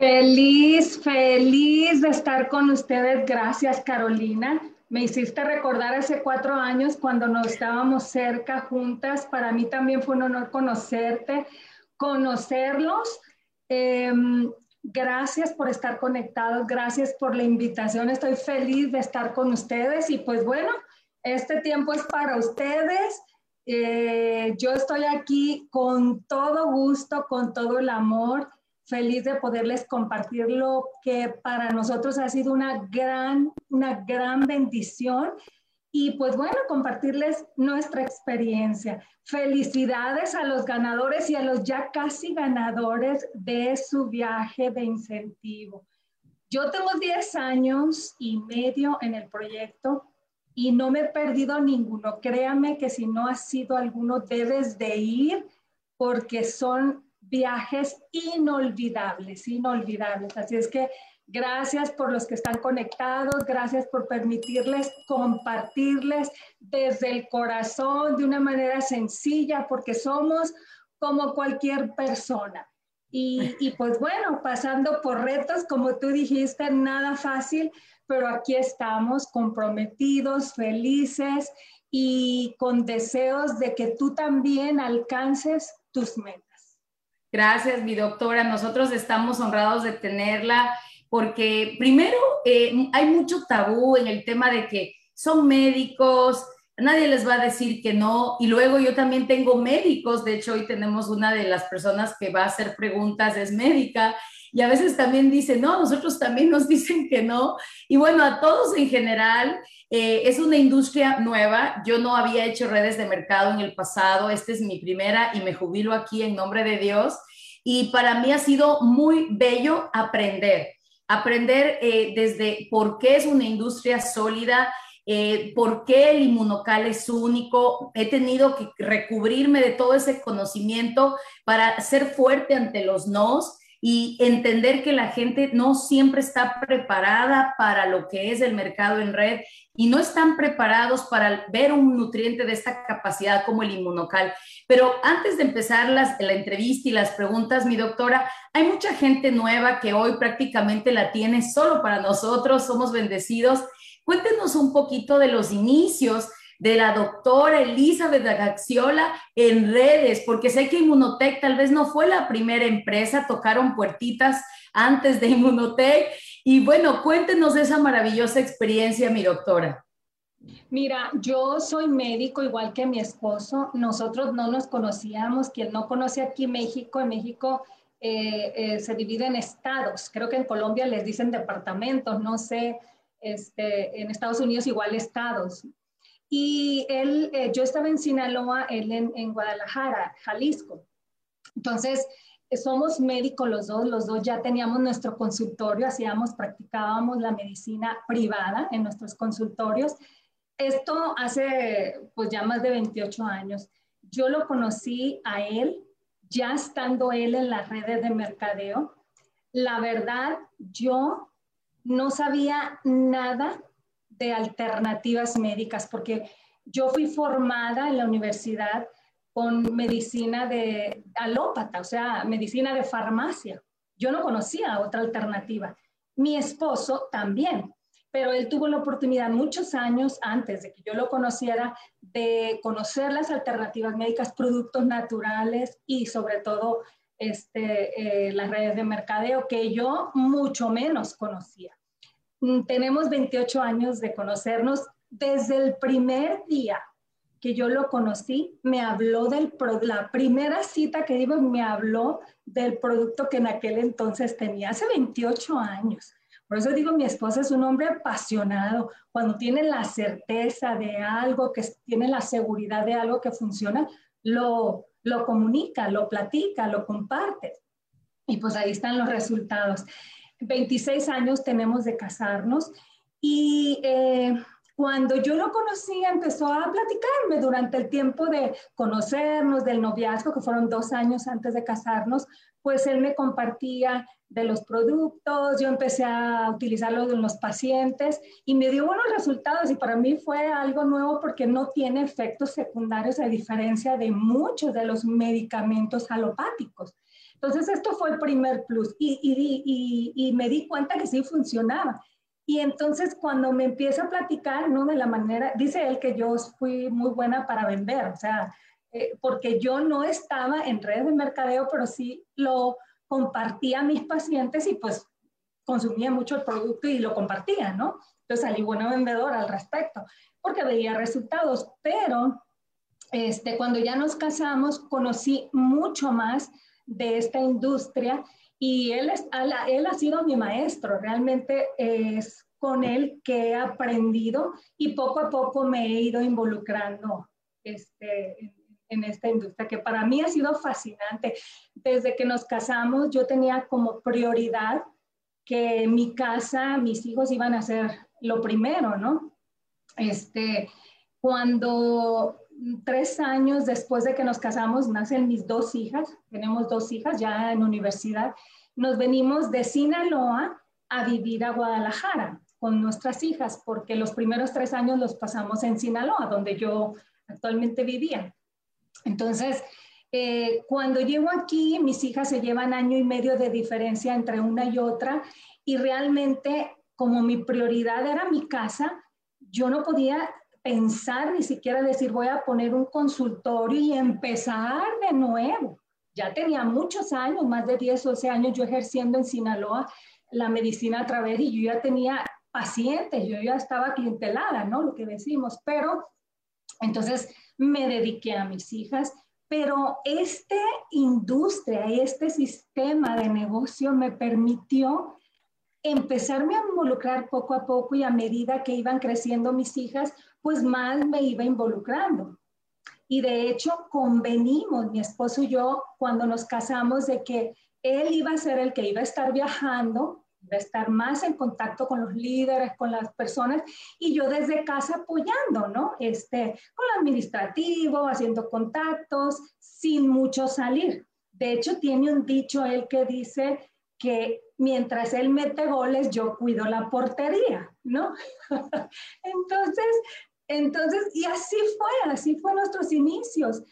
Feliz, feliz de estar con ustedes. Gracias, Carolina. Me hiciste recordar hace cuatro años cuando nos estábamos cerca juntas. Para mí también fue un honor conocerte, conocerlos. Em, gracias por estar conectados, gracias por la invitación. Estoy feliz de estar con ustedes y pues bueno, este tiempo es para ustedes. Eh, yo estoy aquí con todo gusto, con todo el amor feliz de poderles compartir lo que para nosotros ha sido una gran, una gran bendición y pues bueno, compartirles nuestra experiencia. Felicidades a los ganadores y a los ya casi ganadores de su viaje de incentivo. Yo tengo 10 años y medio en el proyecto y no me he perdido ninguno. Créame que si no has sido alguno, debes de ir porque son viajes inolvidables, inolvidables. Así es que gracias por los que están conectados, gracias por permitirles compartirles desde el corazón de una manera sencilla, porque somos como cualquier persona. Y, y, pues bueno, pasando por retos, como tú dijiste, nada fácil, pero aquí estamos comprometidos, felices y con deseos de que tú también alcances tus metas. Gracias, mi doctora. Nosotros estamos honrados de tenerla porque primero eh, hay mucho tabú en el tema de que son médicos, nadie les va a decir que no. Y luego yo también tengo médicos, de hecho hoy tenemos una de las personas que va a hacer preguntas, es médica, y a veces también dicen, no, nosotros también nos dicen que no. Y bueno, a todos en general, eh, es una industria nueva. Yo no había hecho redes de mercado en el pasado. Esta es mi primera y me jubilo aquí en nombre de Dios. Y para mí ha sido muy bello aprender. Aprender eh, desde por qué es una industria sólida, eh, por qué el inmunocal es único. He tenido que recubrirme de todo ese conocimiento para ser fuerte ante los nos y entender que la gente no siempre está preparada para lo que es el mercado en red y no están preparados para ver un nutriente de esta capacidad como el inmunocal. Pero antes de empezar la entrevista y las preguntas, mi doctora, hay mucha gente nueva que hoy prácticamente la tiene solo para nosotros, somos bendecidos. Cuéntenos un poquito de los inicios de la doctora Elizabeth Agaxiola en redes, porque sé que Inmunotech tal vez no fue la primera empresa, tocaron puertitas antes de Inmunotech. Y bueno, cuéntenos esa maravillosa experiencia, mi doctora. Mira, yo soy médico igual que mi esposo. Nosotros no nos conocíamos. Quien no conoce aquí México, en México eh, eh, se divide en estados. Creo que en Colombia les dicen departamentos, no sé, este, en Estados Unidos igual estados. Y él, eh, yo estaba en Sinaloa, él en, Guadalajara, Jalisco. Entonces, somos médicos los dos, los dos ya teníamos nuestro consultorio, hacíamos, practicábamos la medicina privada en nuestros consultorios. Esto hace pues ya más de 28 años. Yo lo conocí a él ya estando él en las redes de mercadeo. La verdad, yo no sabía nada de alternativas médicas, porque yo fui formada en la universidad con medicina de alópata, o sea, medicina de farmacia. Yo no conocía otra alternativa. Mi esposo también, pero él tuvo la oportunidad muchos años antes de que yo lo conociera de conocer las alternativas médicas, productos naturales y sobre todo este, eh, las redes de mercadeo que yo mucho menos conocía. Mm, tenemos 28 años de conocernos. Desde el primer día que yo lo conocí, me habló del, la primera cita que dimos, me habló del producto que en aquel entonces tenía, hace 28 años. Por eso digo, mi esposo es un hombre apasionado. Cuando tiene la certeza de algo, que tiene la seguridad de algo que funciona, lo, lo comunica, lo platica, lo comparte. Y pues ahí están los resultados. 26 años tenemos de casarnos y eh, cuando yo lo conocí empezó a platicarme durante el tiempo de conocernos, del noviazgo, que fueron dos años antes de casarnos, pues él me compartía de los productos, yo empecé a utilizarlos en los pacientes y me dio buenos resultados y para mí fue algo nuevo porque no tiene efectos secundarios a diferencia de muchos de los medicamentos alopáticos. Entonces, esto fue el primer plus y, me di cuenta que sí funcionaba. Y entonces cuando me empieza a platicar, ¿no? De la manera, dice él que yo fui muy buena para vender, o sea, eh, porque yo no estaba en redes de mercadeo, pero sí lo compartía a mis pacientes y pues consumía mucho el producto y lo compartía, ¿no? Entonces salí buena vendedora al respecto, porque veía resultados, pero este, cuando ya nos casamos conocí mucho más de esta industria y él, es, él ha sido mi maestro, realmente es con él que he aprendido y poco a poco me he ido involucrando este, en esta industria, que para mí ha sido fascinante. Desde que nos casamos, yo tenía como prioridad que mi casa, mis hijos iban a ser lo primero, ¿no? Este, cuando tres años después de que nos casamos, nacen mis dos hijas, tenemos dos hijas ya en universidad, nos venimos de Sinaloa a vivir a Guadalajara con nuestras hijas, porque los primeros tres años los pasamos en Sinaloa, donde yo actualmente vivía. Entonces, eh, cuando llego aquí, mis hijas se llevan año y medio de diferencia entre una y otra, y realmente como mi prioridad era mi casa, yo no podía pensar ni siquiera decir voy a poner un consultorio y empezar de nuevo. Ya tenía muchos años, más de 10 o 12 años yo ejerciendo en Sinaloa la medicina a través y yo ya tenía pacientes, yo ya estaba clientelada, ¿no? Lo que decimos, pero entonces me dediqué a mis hijas, pero esta industria y este sistema de negocio me permitió empezarme a involucrar poco a poco y a medida que iban creciendo mis hijas, pues más me iba involucrando. Y de hecho convenimos, mi esposo y yo, cuando nos casamos, de que él iba a ser el que iba a estar viajando, iba a estar más en contacto con los líderes, con las personas, y yo desde casa apoyando, ¿no? Este, con lo administrativo, haciendo contactos, sin mucho salir. De hecho, tiene un dicho él que dice que mientras él mete goles, yo cuido la portería, ¿no? entonces, entonces, y así fue, así fue nuestros inicios.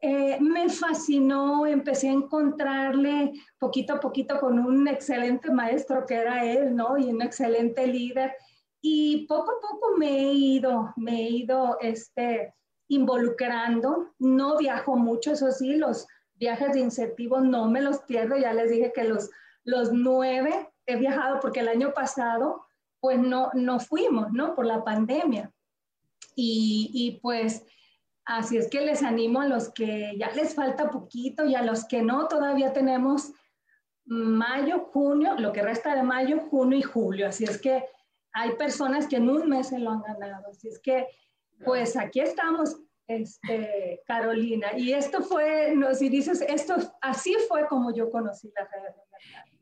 Eh, me fascinó, empecé a encontrarle poquito a poquito con un excelente maestro que era él, ¿no? Y un excelente líder. Y poco a poco me he ido, me he ido este, involucrando. No viajo mucho, eso sí, los viajes de incentivos no me los pierdo. Ya les dije que los, los nueve he viajado porque el año pasado, pues no, no fuimos, ¿no? Por la pandemia. Y, y pues Así es que les animo a los que ya les falta poquito y a los que no, todavía tenemos mayo, junio, lo que resta de mayo, junio y julio. Así es que hay personas que en un mes se lo han ganado. Así es que, pues aquí estamos, este, Carolina. Y esto fue, no, si dices, esto, así fue como yo conocí la red.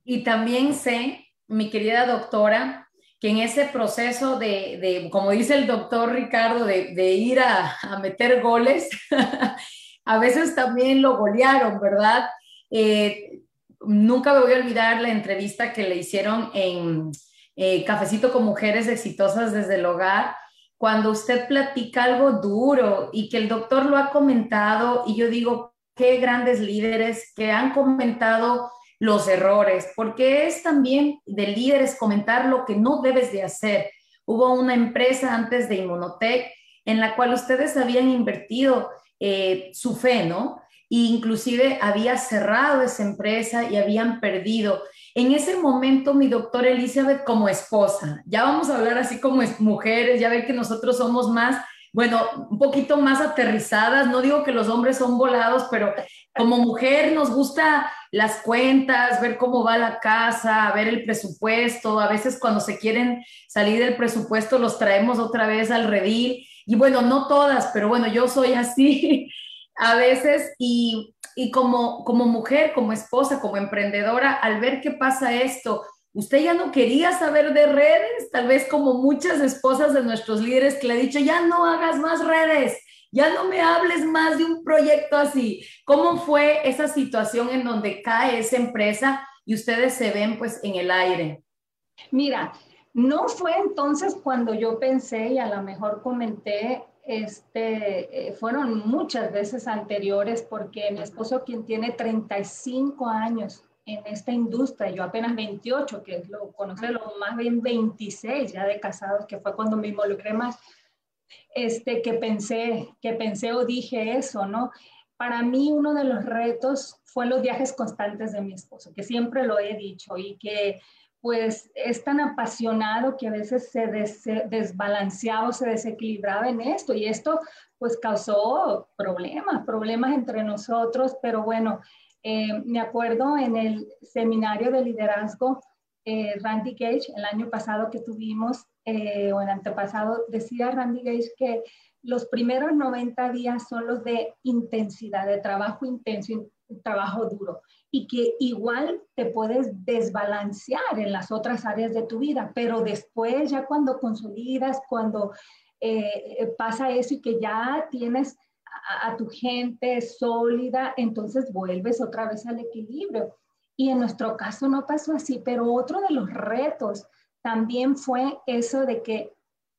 Y también sé, mi querida doctora, que en ese proceso de, como dice el doctor Ricardo, de, ir a, meter goles, a veces también lo golearon, ¿verdad? Eh, nunca me voy a olvidar la entrevista que le hicieron en eh, Cafecito con Mujeres Exitosas desde el Hogar, cuando usted platica algo duro y que el doctor lo ha comentado y yo digo, qué grandes líderes que han comentado los errores, porque es también de líderes comentar lo que no debes de hacer. Hubo una empresa antes de Inmunotech en la cual ustedes habían invertido eh, su fe, ¿no? E inclusive había cerrado esa empresa y habían perdido. En ese momento, mi doctora Elizabeth como esposa, ya vamos a hablar así como mujeres, ya ver que nosotros somos más bueno, un poquito más aterrizadas. No digo que los hombres son volados, pero como mujer nos gusta las cuentas, ver cómo va la casa, ver el presupuesto. A veces cuando se quieren salir del presupuesto los traemos otra vez al redil. Y bueno, no todas, pero bueno, yo soy así a veces y, y como, como mujer, como esposa, como emprendedora, al ver qué pasa esto, usted ya no quería saber de redes, tal vez como muchas esposas de nuestros líderes que le he dicho, ya no hagas más redes, ya no me hables más de un proyecto así. ¿Cómo fue esa situación en donde cae esa empresa y ustedes se ven pues en el aire? Mira, no fue entonces cuando yo pensé y a lo mejor comenté este, eh, fueron muchas veces anteriores porque mi esposo, quien tiene 35 años en esta industria, yo apenas 28, que es lo conoce lo más bien 26 ya de casados, que fue cuando me involucré más, este, que pensé, que pensé o dije eso, ¿no? Para mí uno de los retos fue los viajes constantes de mi esposo, que siempre lo he dicho y que pues es tan apasionado que a veces se desbalanceaba o se desequilibraba en esto y esto pues causó problemas, problemas entre nosotros, pero bueno, eh, me acuerdo en el seminario de liderazgo eh, Randy Gage, el año pasado que tuvimos, eh, o el antepasado, decía Randy Gage que los primeros 90 días son los de intensidad, de trabajo intenso, trabajo duro y que igual te puedes desbalancear en las otras áreas de tu vida, pero después ya cuando consolidas, cuando eh, pasa eso y que ya tienes a, tu gente sólida, entonces vuelves otra vez al equilibrio. Y en nuestro caso no pasó así, pero otro de los retos también fue eso de que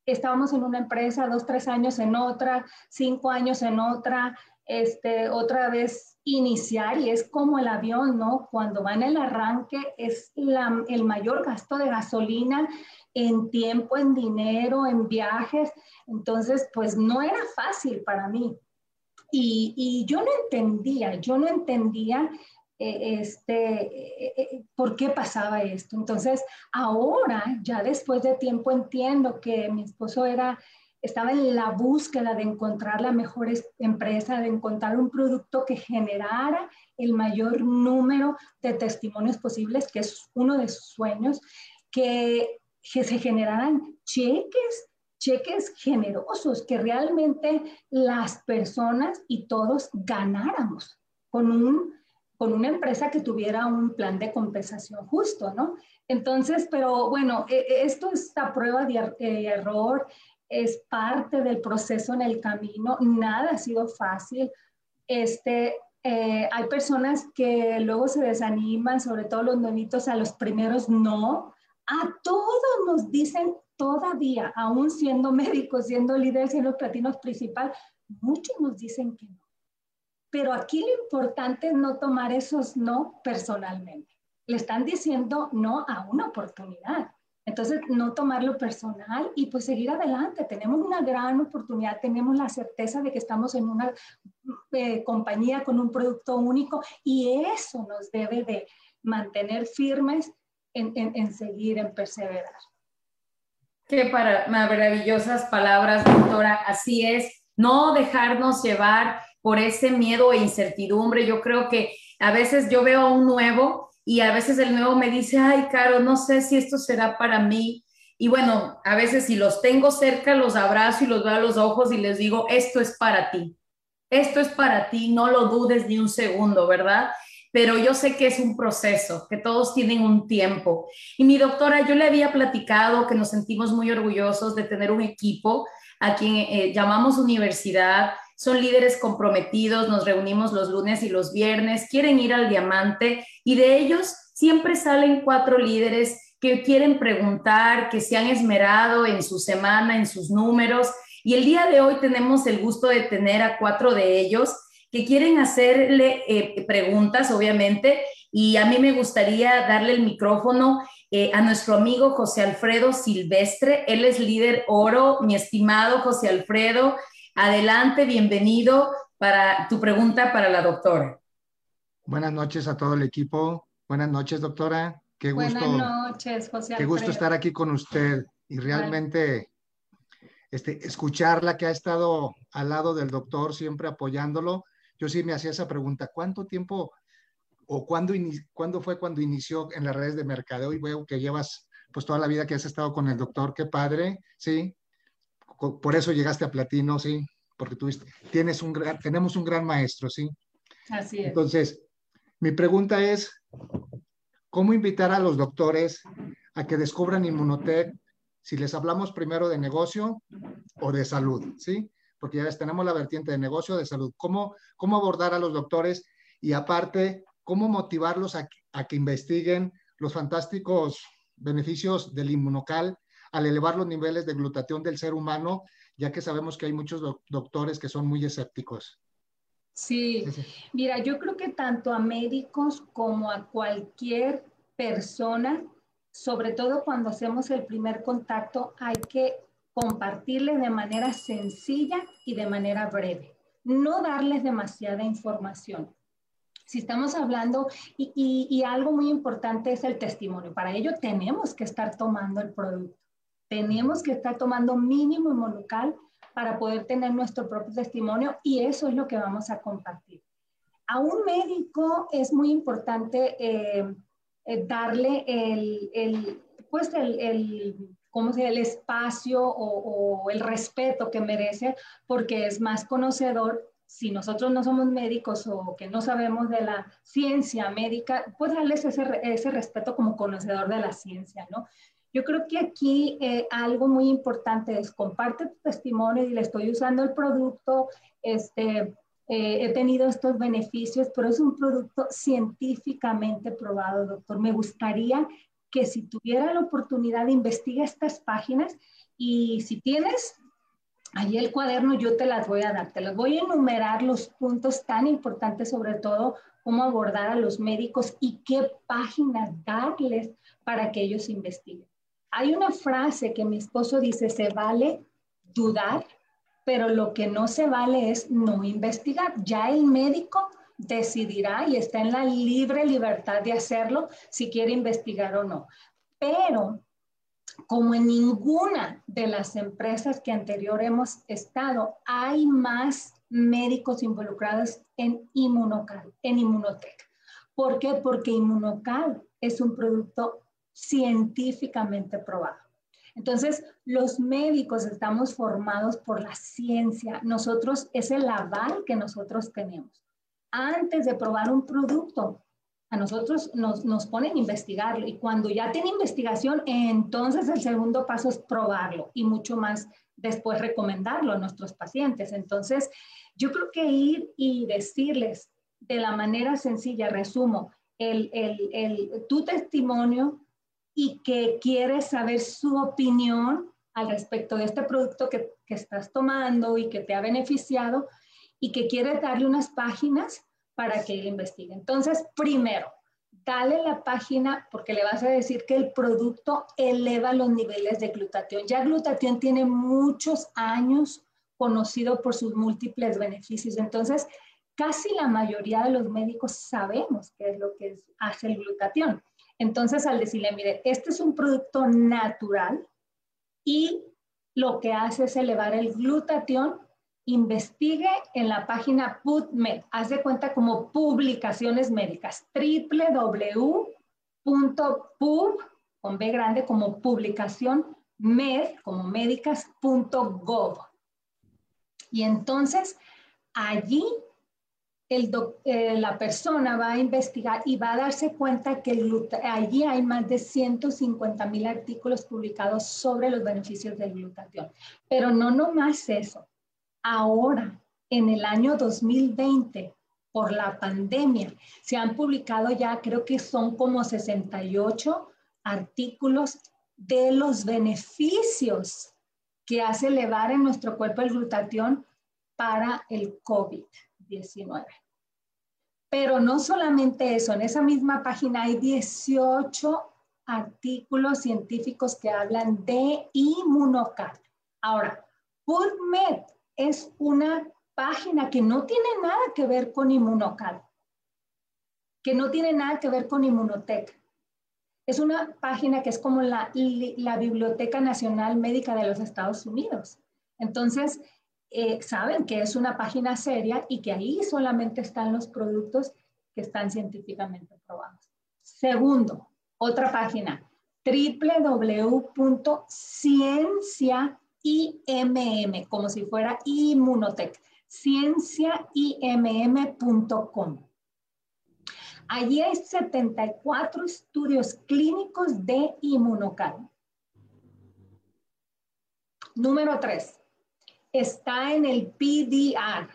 estábamos en una empresa, dos, tres años en otra, cinco años en otra, este, otra vez iniciar y es como el avión, ¿no? Cuando va en el arranque es el mayor gasto de gasolina en tiempo, en dinero, en viajes. Entonces, pues no era fácil para mí. Y, yo no entendía, yo no entendía este, eh, eh, por qué pasaba esto. Entonces, ahora, ya después de tiempo, entiendo que mi esposo era estaba en la búsqueda de encontrar la mejor empresa, de encontrar un producto que generara el mayor número de testimonios posibles, que es uno de sus sueños, que, se generaran cheques, cheques generosos, que realmente las personas y todos ganáramos con un con una empresa que tuviera un plan de compensación justo, ¿no? Entonces, pero bueno, e, e, esto es a prueba de er, error, es parte del proceso en el camino, nada ha sido fácil. Este, eh, hay personas que luego se desaniman, sobre todo los nuevitos, a los primeros no. A todos nos dicen todavía, aún siendo médicos, siendo líderes, siendo platinos principal, muchos nos dicen que no. Pero aquí lo importante es no tomar esos no personalmente. Le están diciendo no a una oportunidad. Entonces, no tomarlo personal y pues seguir adelante. Tenemos una gran oportunidad, tenemos la certeza de que estamos en una eh, compañía con un producto único y eso nos debe de mantener firmes en, en, seguir, en perseverar. Qué para, maravillosas palabras, doctora. Así es, no dejarnos llevar por ese miedo e incertidumbre. Yo creo que a veces yo veo a un nuevo y a veces el nuevo me dice, ay, Caro, no sé si esto será para mí. Y bueno, a veces si los tengo cerca, los abrazo y los veo a los ojos y les digo, esto es para ti, esto es para ti, no lo dudes ni un segundo, ¿verdad? Pero yo sé que es un proceso, que todos tienen un tiempo. Y mi doctora, yo le había platicado que nos sentimos muy orgullosos de tener un equipo a quien eh, llamamos universidad, son líderes comprometidos, nos reunimos los lunes y los viernes, quieren ir al diamante y de ellos siempre salen cuatro líderes que quieren preguntar, que se han esmerado en su semana, en sus números. Y el día de hoy tenemos el gusto de tener a cuatro de ellos que quieren hacerle eh, preguntas, obviamente, y a mí me gustaría darle el micrófono eh, a nuestro amigo José Alfredo Silvestre. Él es líder oro, mi estimado José Alfredo. Adelante, bienvenido para tu pregunta para la doctora. Buenas noches a todo el equipo. Buenas noches, doctora. Qué gusto. Buenas noches, José. Qué gusto estar aquí con usted y realmente este, escucharla que ha estado al lado del doctor, siempre apoyándolo. Yo sí me hacía esa pregunta, ¿cuánto tiempo o cuándo, cuándo fue cuando inició en las redes de mercadeo? Y veo que llevas pues toda la vida que has estado con el doctor, qué padre, ¿sí? Por eso llegaste a platino, ¿sí? Porque tú tienes un gran, tenemos un gran maestro, ¿sí? Así es. Entonces, mi pregunta es, ¿cómo invitar a los doctores a que descubran Inmunotech si les hablamos primero de negocio o de salud, ¿sí? Porque ya ves, tenemos la vertiente de negocio, de salud. ¿Cómo, cómo abordar a los doctores y aparte, cómo motivarlos a, a que investiguen los fantásticos beneficios del inmunocal al elevar los niveles de glutatión del ser humano ya que sabemos que hay muchos doctores que son muy escépticos. Sí. mira, yo creo que tanto a médicos como a cualquier persona, sobre todo cuando hacemos el primer contacto, hay que compartirles de manera sencilla y de manera breve. No darles demasiada información. Si estamos hablando, y, y, algo muy importante es el testimonio. Para ello tenemos que estar tomando el producto. Tenemos que estar tomando mínimo inmunocal para poder tener nuestro propio testimonio y eso es lo que vamos a compartir. A un médico es muy importante eh, eh, darle el, el, pues el, el ¿cómo se el espacio o, o, el respeto que merece porque es más conocedor. Si nosotros no somos médicos o que no sabemos de la ciencia médica, pues darles ese, ese respeto como conocedor de la ciencia, ¿no? Yo creo que aquí eh, algo muy importante es comparte tu testimonio y le estoy usando el producto, este, eh, he tenido estos beneficios, pero es un producto científicamente probado, doctor. Me gustaría que si tuviera la oportunidad de investigar estas páginas y si tienes ahí el cuaderno, yo te las voy a dar, te las voy a enumerar los puntos tan importantes, sobre todo cómo abordar a los médicos y qué páginas darles para que ellos investiguen. Hay una frase que mi esposo dice, se vale dudar, pero lo que no se vale es no investigar. Ya el médico decidirá y está en la libre libertad de hacerlo si quiere investigar o no. Pero como en ninguna de las empresas que anterior hemos estado, hay más médicos involucrados en Inmunocal, en Inmunotech. ¿Por qué? Porque Inmunocal es un producto científicamente probado. Entonces, los médicos estamos formados por la ciencia. Nosotros, es el aval que nosotros tenemos. Antes de probar un producto, a nosotros nos, nos ponen a investigarlo y cuando ya tiene investigación, entonces el segundo paso es probarlo y mucho más después recomendarlo a nuestros pacientes. Entonces, yo creo que ir y decirles de la manera sencilla, resumo, el, el, el, tu testimonio y que quieres saber su opinión al respecto de este producto que, que, estás tomando y que te ha beneficiado y que quieres darle unas páginas para que investigue. Entonces, primero, dale la página porque le vas a decir que el producto eleva los niveles de glutatión. Ya glutatión tiene muchos años conocido por sus múltiples beneficios. Entonces, casi la mayoría de los médicos sabemos qué es lo que hace el glutatión. Entonces, al decirle, mire, este es un producto natural y lo que hace es elevar el glutatión, investigue en la página PubMed, haz de cuenta como publicaciones médicas, www.pub, con B grande, como publicación med, como médicas.gov. Y entonces, allí eh, la persona va a investigar y va a darse cuenta que allí hay más de 150 mil artículos publicados sobre los beneficios del glutatión. Pero no nomás eso. Ahora, en el año 2020, por la pandemia, se han publicado ya, creo que son como 68 artículos de los beneficios que hace elevar en nuestro cuerpo el glutatión para el COVID-19. Pero no solamente eso, en esa misma página hay 18 artículos científicos que hablan de inmunocal. Ahora, PubMed es una página que no tiene nada que ver con inmunocal, que no tiene nada que ver con Inmunotech. Es una página que es como la Biblioteca Nacional Médica de los Estados Unidos. Entonces, eh, saben que es una página seria y que ahí solamente están los productos que están científicamente probados. Segundo, otra página, www.cienciaimm, como si fuera Inmunotech, cienciaimm.com. Allí hay 74 estudios clínicos de inmunocal. Número 3 está en el PDR,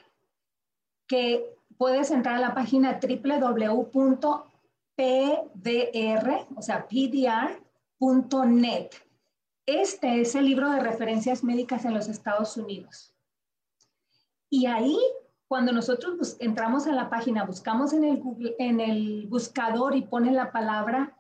que puedes entrar a la página www.pdr, o sea, pdr.net. Este es el libro de referencias médicas en los Estados Unidos. Y ahí, cuando nosotros entramos a la página, buscamos en el, en el buscador y ponen la palabra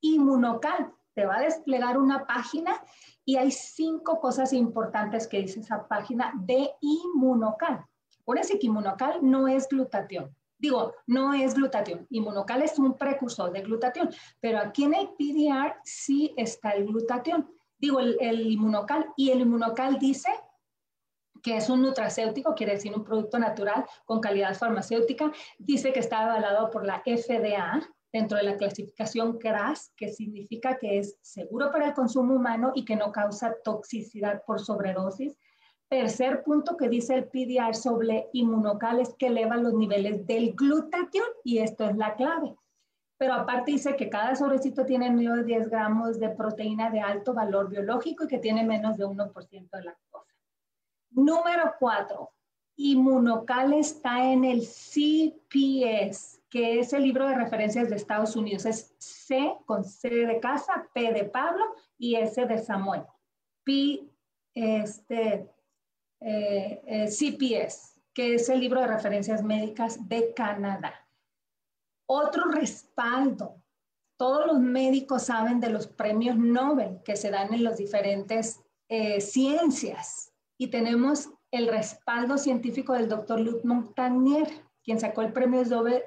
inmunocal, te va a desplegar una página y hay cinco cosas importantes que dice esa página de inmunocal. Acuérdense que inmunocal no es glutatión. Digo, no es glutatión. Inmunocal es un precursor de glutatión, pero aquí en el PDR sí está el glutatión. Digo, el, el inmunocal. Y el inmunocal dice que es un nutracéutico, quiere decir un producto natural con calidad farmacéutica. Dice que está avalado por la FDA, dentro de la clasificación CRAS, que significa que es seguro para el consumo humano y que no causa toxicidad por sobredosis. Tercer punto que dice el PDR sobre inmunocal es que eleva los niveles del glutatión y esto es la clave. Pero aparte dice que cada sobrecito tiene menos de 10 gramos de proteína de alto valor biológico y que tiene menos de 1% de lactosa. Número cuatro, inmunocal está en el CPS, que es el libro de referencias de Estados Unidos. Es C con C de casa, P de Pablo y S de Samuel. P, este, eh, eh, CPS, que es el libro de referencias médicas de Canadá. Otro respaldo. Todos los médicos saben de los premios Nobel que se dan en las diferentes eh, ciencias y tenemos el respaldo científico del doctor Luc Montagnier quien sacó el premio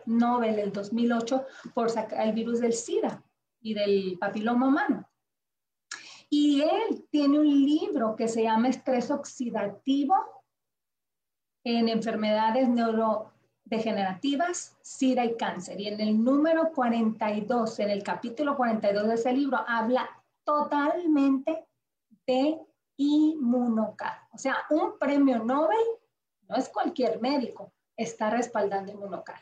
Nobel en 2008 por sacar el virus del SIDA y del papiloma humano. Y él tiene un libro que se llama Estrés Oxidativo en enfermedades neurodegenerativas, SIDA y cáncer. Y en el número 42, en el capítulo 42 de ese libro, habla totalmente de inmunocal. O sea, un premio Nobel no es cualquier médico, está respaldando Inmunocal.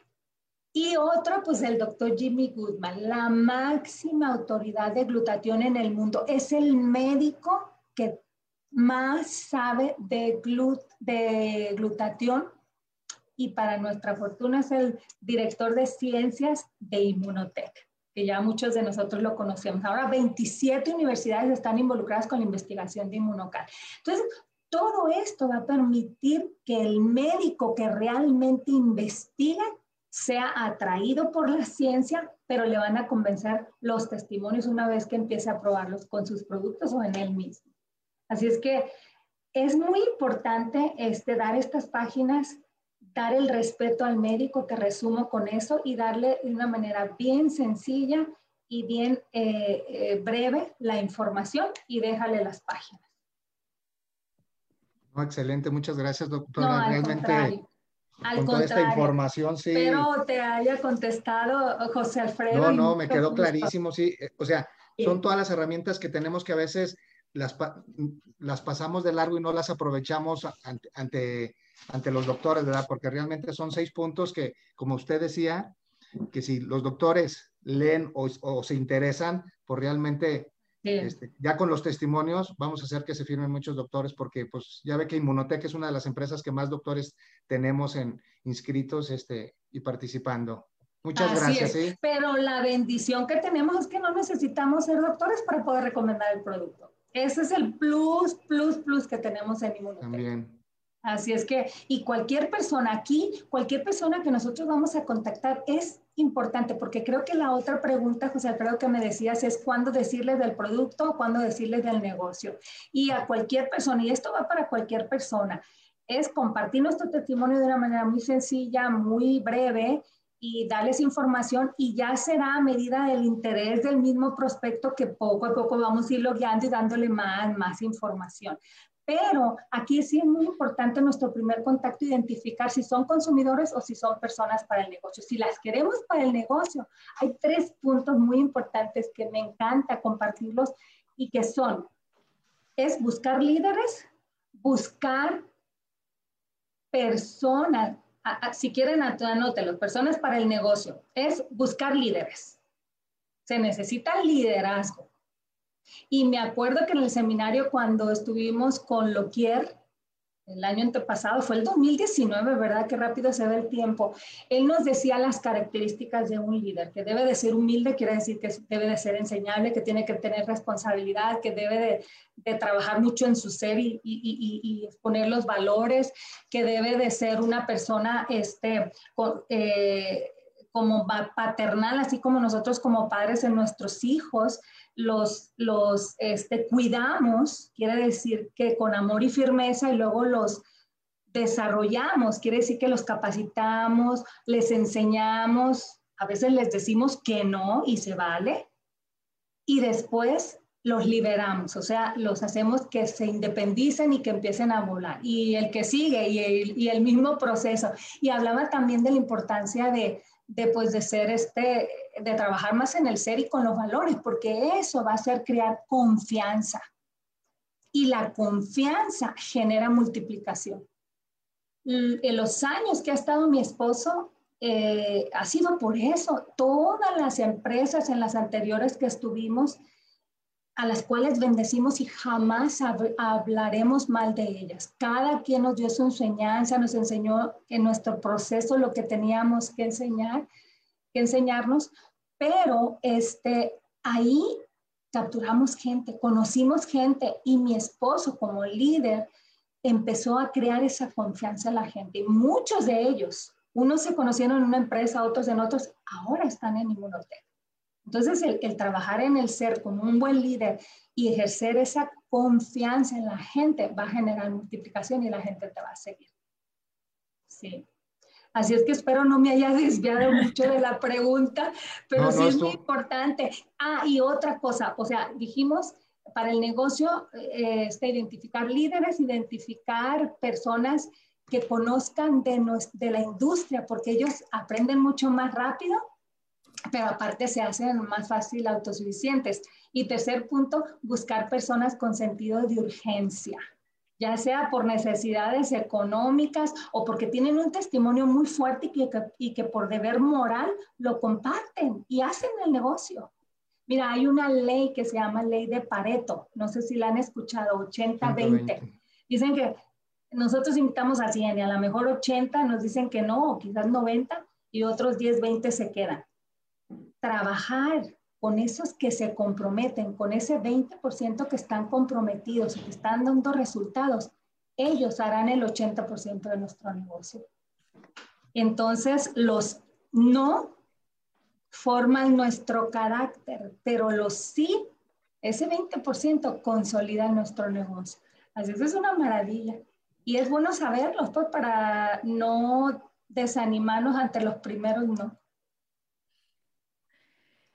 Y otro, pues el doctor Jimmy Goodman, la máxima autoridad de glutatión en el mundo. Es el médico que más sabe de, glut de glutatión y para nuestra fortuna es el director de ciencias de Inmunotech, que ya muchos de nosotros lo conocemos. Ahora 27 universidades están involucradas con la investigación de Inmunocal. Entonces, todo esto va a permitir que el médico que realmente investiga sea atraído por la ciencia, pero le van a convencer los testimonios una vez que empiece a probarlos con sus productos o en él mismo. Así es que es muy importante este, dar estas páginas, dar el respeto al médico, te resumo con eso, y darle de una manera bien sencilla y bien eh, eh, breve la información y déjale las páginas excelente, muchas gracias, doctora. Realmente con toda esta información, sí. Pero te haya contestado José Alfredo. No, no, me quedó clarísimo, sí. Eh, o sea, son todas las herramientas que tenemos que a veces las, las pasamos de largo y no las aprovechamos ante, ante, ante los doctores, ¿verdad? Porque realmente son seis puntos que, como usted decía, que si los doctores leen o, o se interesan, pues realmente este, ya con los testimonios vamos a hacer que se firmen muchos doctores porque pues ya ve que Inmunotech es una de las empresas que más doctores tenemos en inscritos este, y participando. Muchas gracias. Pero la bendición que tenemos es que no necesitamos ser doctores para poder recomendar el producto. Ese es el plus, plus, plus que tenemos en Inmunotech. También. Así es que, y cualquier persona aquí, cualquier persona que nosotros vamos a contactar es importante, porque creo que la otra pregunta, José Alfredo, que me decías es cuándo decirles del producto o cuándo decirles del negocio. Y a cualquier persona, y esto va para cualquier persona, es compartir nuestro testimonio de una manera muy sencilla, muy breve y darles información y ya será a medida del interés del mismo prospecto que poco a poco vamos a irlo guiando y dándole más, más información. Pero aquí sí es muy importante nuestro primer contacto identificar si son consumidores o si son personas para el negocio. Si las queremos para el negocio, hay tres puntos muy importantes que me encanta compartirlos y que son, es buscar líderes, buscar personas, si quieren anótenlo, personas para el negocio, es buscar líderes. Se necesita liderazgo. Y me acuerdo que en el seminario cuando estuvimos con Loquier, el año antepasado, fue el 2019, ¿verdad? Qué rápido se ve el tiempo. Él nos decía las características de un líder, que debe de ser humilde, quiere decir que debe de ser enseñable, que tiene que tener responsabilidad, que debe de, trabajar mucho en su ser y, y, exponer los valores, que debe de ser una persona, este, eh, como paternal, así como nosotros como padres en nuestros hijos, los, los este, cuidamos, quiere decir que con amor y firmeza y luego los desarrollamos, quiere decir que los capacitamos, les enseñamos, a veces les decimos que no y se vale, y después los liberamos, o sea, los hacemos que se independicen y que empiecen a volar. Y el que sigue y el, y el mismo proceso. Y hablaba también de la importancia de, de, pues, de ser este, de trabajar más en el ser y con los valores, porque eso va a hacer crear confianza. Y la confianza genera multiplicación. En los años que ha estado mi esposo, eh, ha sido por eso. Todas las empresas en las anteriores que estuvimos, a las cuales bendecimos y jamás hablaremos mal de ellas. Cada quien nos dio su enseñanza, nos enseñó en nuestro proceso lo que teníamos que enseñar, que enseñarnos, pero este, ahí capturamos gente, conocimos gente y mi esposo como líder empezó a crear esa confianza en la gente. Y muchos de ellos, unos se conocieron en una empresa, otros en otros, ahora están en Inmunotech. Entonces, el, trabajar en el ser como un buen líder y ejercer esa confianza en la gente va a generar multiplicación y la gente te va a seguir. Sí. Así es que espero no me haya desviado mucho de la pregunta, pero sí es muy importante. Ah, y otra cosa, o sea, dijimos para el negocio, eh, este, identificar líderes, identificar personas que conozcan de, de la industria, porque ellos aprenden mucho más rápido pero aparte se hacen más fácil autosuficientes. Y tercer punto, buscar personas con sentido de urgencia, ya sea por necesidades económicas o porque tienen un testimonio muy fuerte y que, y que por deber moral lo comparten y hacen el negocio. Mira, hay una ley que se llama ley de Pareto, no sé si la han escuchado, 80-20. Dicen que nosotros invitamos a 100 y a lo mejor 80 nos dicen que no, o quizás 90 y otros 10, 20 se quedan trabajar con esos que se comprometen, con ese 20% que están comprometidos que están dando resultados, ellos harán el 80% de nuestro negocio. Entonces, los no forman nuestro carácter, pero los sí, ese 20% consolida nuestro negocio. Así que es una maravilla. Y es bueno saberlo, pues, para no desanimarnos ante los primeros no.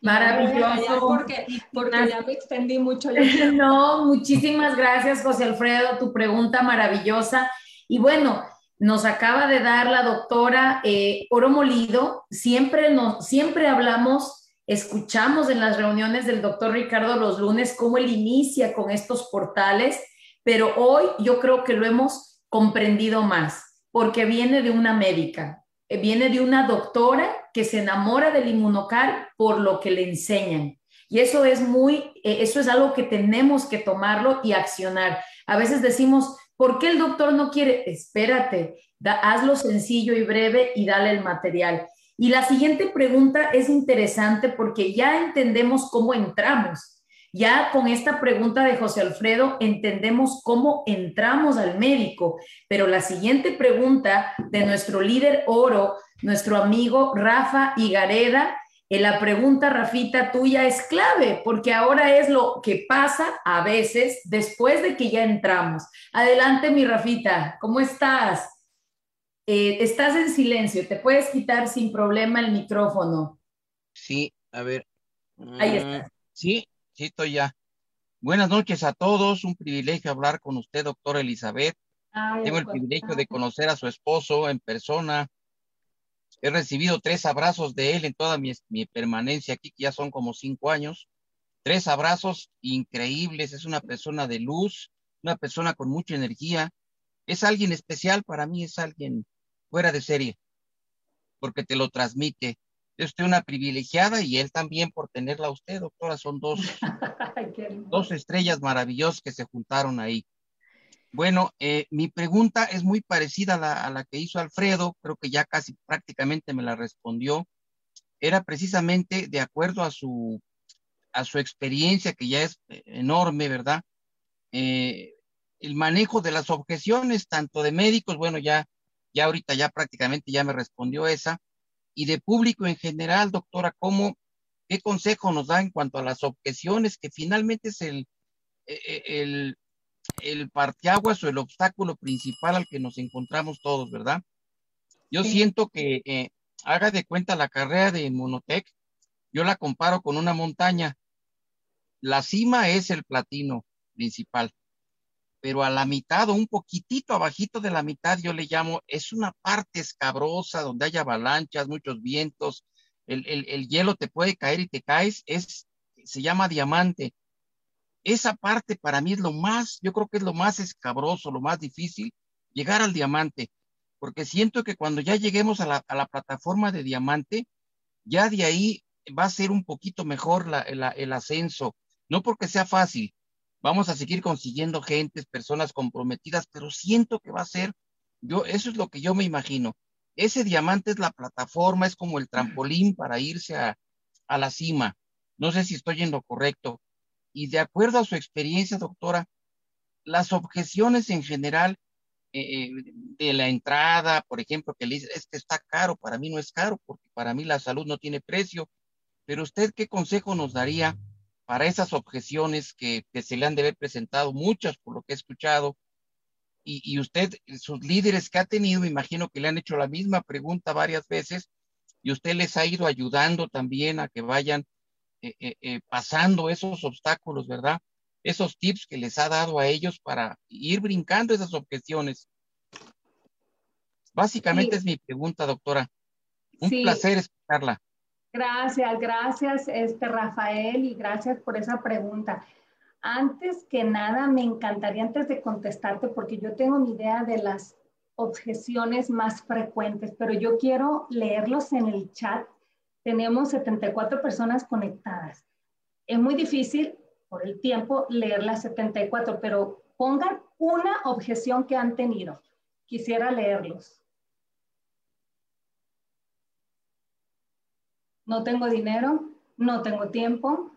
Maravilloso. Porque, porque ya me extendí mucho. no, muchísimas gracias, José Alfredo, tu pregunta maravillosa. Y bueno, nos acaba de dar la doctora eh, Oro Molido. Siempre, nos, siempre hablamos, escuchamos en las reuniones del doctor Ricardo los lunes cómo él inicia con estos portales, pero hoy yo creo que lo hemos comprendido más, porque viene de una médica, viene de una doctora que se enamora del inmunocal por lo que le enseñan. Y eso es muy, eh, eso es algo que tenemos que tomarlo y accionar. A veces decimos, ¿por qué el doctor no quiere? Espérate, hazlo sencillo y breve y dale el material. Y la siguiente pregunta es interesante porque ya entendemos cómo entramos. Ya con esta pregunta de José Alfredo entendemos cómo entramos al médico, pero la siguiente pregunta de nuestro líder oro, nuestro amigo Rafa Igareda, en la pregunta, Rafita, tuya es clave, porque ahora es lo que pasa a veces después de que ya entramos. Adelante, mi Rafita, ¿cómo estás? Eh, estás en silencio, te puedes quitar sin problema el micrófono. Sí, a ver. Ahí está. Mm, sí, Sí, estoy ya. Buenas noches a todos. Un privilegio hablar con usted, doctora Elizabeth. Tengo el privilegio de conocer a su esposo en persona. He recibido tres abrazos de él en toda mi, permanencia aquí, que ya son como cinco años. Tres abrazos increíbles. Es una persona de luz, una persona con mucha energía. Es alguien especial para mí, es alguien fuera de serie, porque te lo transmite es usted una privilegiada y él también por tenerla a usted, doctora. Son dos, dos estrellas maravillosas que se juntaron ahí. Bueno, eh, mi pregunta es muy parecida a la, a la, que hizo Alfredo, creo que ya casi prácticamente me la respondió. Era precisamente de acuerdo a su, a su experiencia, que ya es eh, enorme, ¿verdad? Eh, el manejo de las objeciones, tanto de médicos, bueno, ya, ya ahorita ya prácticamente ya me respondió esa, y de público en general, doctora, ¿cómo, qué consejo nos da en cuanto a las objeciones, que finalmente es el, e, e, el, el parteaguas o el obstáculo principal al que nos encontramos todos, ¿verdad? Yo siento que eh, haga de cuenta la carrera de Monotec, yo la comparo con una montaña. La cima es el platino principal, pero a la mitad o un poquitito abajito de la mitad yo le llamo, es una parte escabrosa donde hay avalanchas, muchos vientos, el, el hielo te puede caer y te caes, es, se llama diamante. Esa parte para mí es lo más, yo creo que es lo más escabroso, lo más difícil, llegar al diamante, porque siento que cuando ya lleguemos a la, plataforma de diamante, ya de ahí va a ser un poquito mejor el ascenso, no porque sea fácil, vamos a seguir consiguiendo gentes, personas comprometidas, pero siento que va a ser, yo, eso es lo que yo me imagino. Ese diamante es la plataforma, es como el trampolín para irse a, a la cima. No sé si estoy en lo correcto, y de acuerdo a su experiencia, doctora, las objeciones en general eh, eh, de la entrada, por ejemplo, que le dice, es que está caro, para mí no es caro, porque para mí la salud no tiene precio, pero usted qué consejo nos daría para esas objeciones que, se le han de haber presentado, muchas por lo que he escuchado, y, y, usted, sus líderes que ha tenido, me imagino que le han hecho la misma pregunta varias veces, y usted les ha ido ayudando también a que vayan eh, eh, eh, pasando esos obstáculos, ¿verdad? Esos tips que les ha dado a ellos para ir brincando esas objeciones. Básicamente es mi pregunta, doctora. Un placer escucharla. Gracias, gracias, este Rafael, y gracias por esa pregunta. Antes que nada, me encantaría antes de contestarte, porque yo tengo mi idea de las objeciones más frecuentes, pero yo quiero leerlos en el chat tenemos 74 personas conectadas. Es muy difícil por el tiempo leer las 74, pero pongan una objeción que han tenido. Quisiera leerlos. No tengo dinero, no tengo tiempo.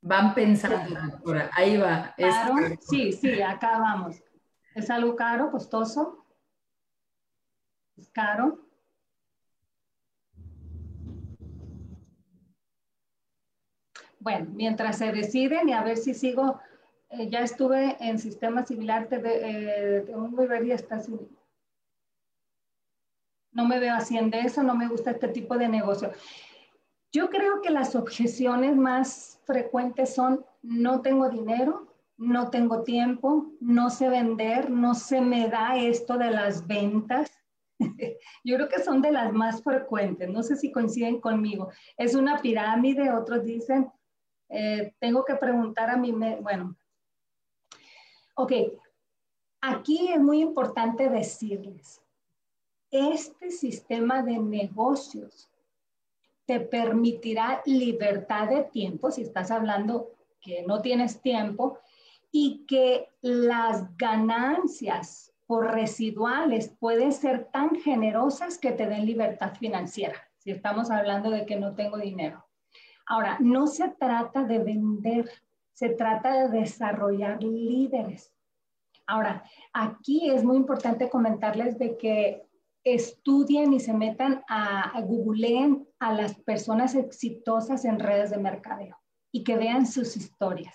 Van pensando, doctora. Ahí va. Sí, sí, acá vamos. ¿Es algo caro, costoso? ¿Es caro? Bueno, mientras se deciden y a ver si sigo, eh, ya estuve en sistema similar de, eh, de un está No me veo haciendo eso, no me gusta este tipo de negocio. Yo creo que las objeciones más frecuentes son no tengo dinero, no tengo tiempo, no sé vender, no se me da esto de las ventas, Yo creo que son de las más frecuentes, no sé si coinciden conmigo. Es una pirámide, otros dicen, eh, tengo que preguntar a mí, bueno, ok, aquí es muy importante decirles, este sistema de negocios te permitirá libertad de tiempo, si estás hablando que no tienes tiempo, y que las ganancias por residuales pueden ser tan generosas que te den libertad financiera, si estamos hablando de que no tengo dinero. Ahora, no se trata de vender, se trata de desarrollar líderes. Ahora, aquí es muy importante comentarles de que estudien y se metan a, a googleen a las personas exitosas en redes de mercadeo y que vean sus historias.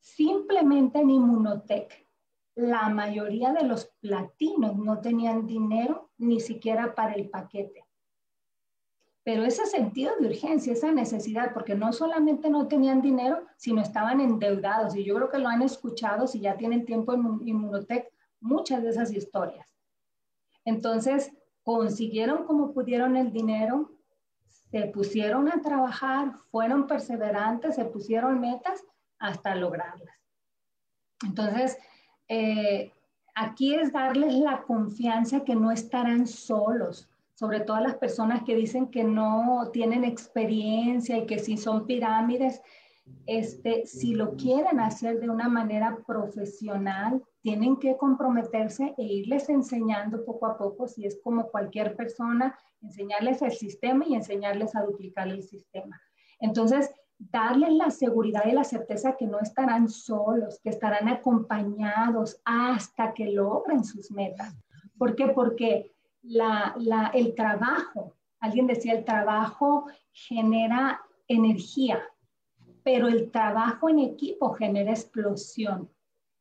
Simplemente en Inmunotech la mayoría de los platinos no tenían dinero ni siquiera para el paquete. Pero ese sentido de urgencia, esa necesidad, porque no solamente no tenían dinero, sino estaban endeudados. Y yo creo que lo han escuchado, si ya tienen tiempo en Inmunotech, muchas de esas historias. Entonces, consiguieron como pudieron el dinero, se pusieron a trabajar, fueron perseverantes, se pusieron metas hasta lograrlas. Entonces, eh, aquí es darles la confianza que no estarán solos, sobre todo las personas que dicen que no tienen experiencia y que si son pirámides. este, si lo quieren hacer de una manera profesional, tienen que comprometerse e irles enseñando poco a poco, si es como cualquier persona, enseñarles el sistema y enseñarles a duplicar el sistema. Entonces, darles la seguridad y la certeza que no estarán solos, que estarán acompañados hasta que logren sus metas. ¿Por qué? Porque la, el trabajo, alguien decía, el trabajo genera energía, pero el trabajo en equipo genera explosión.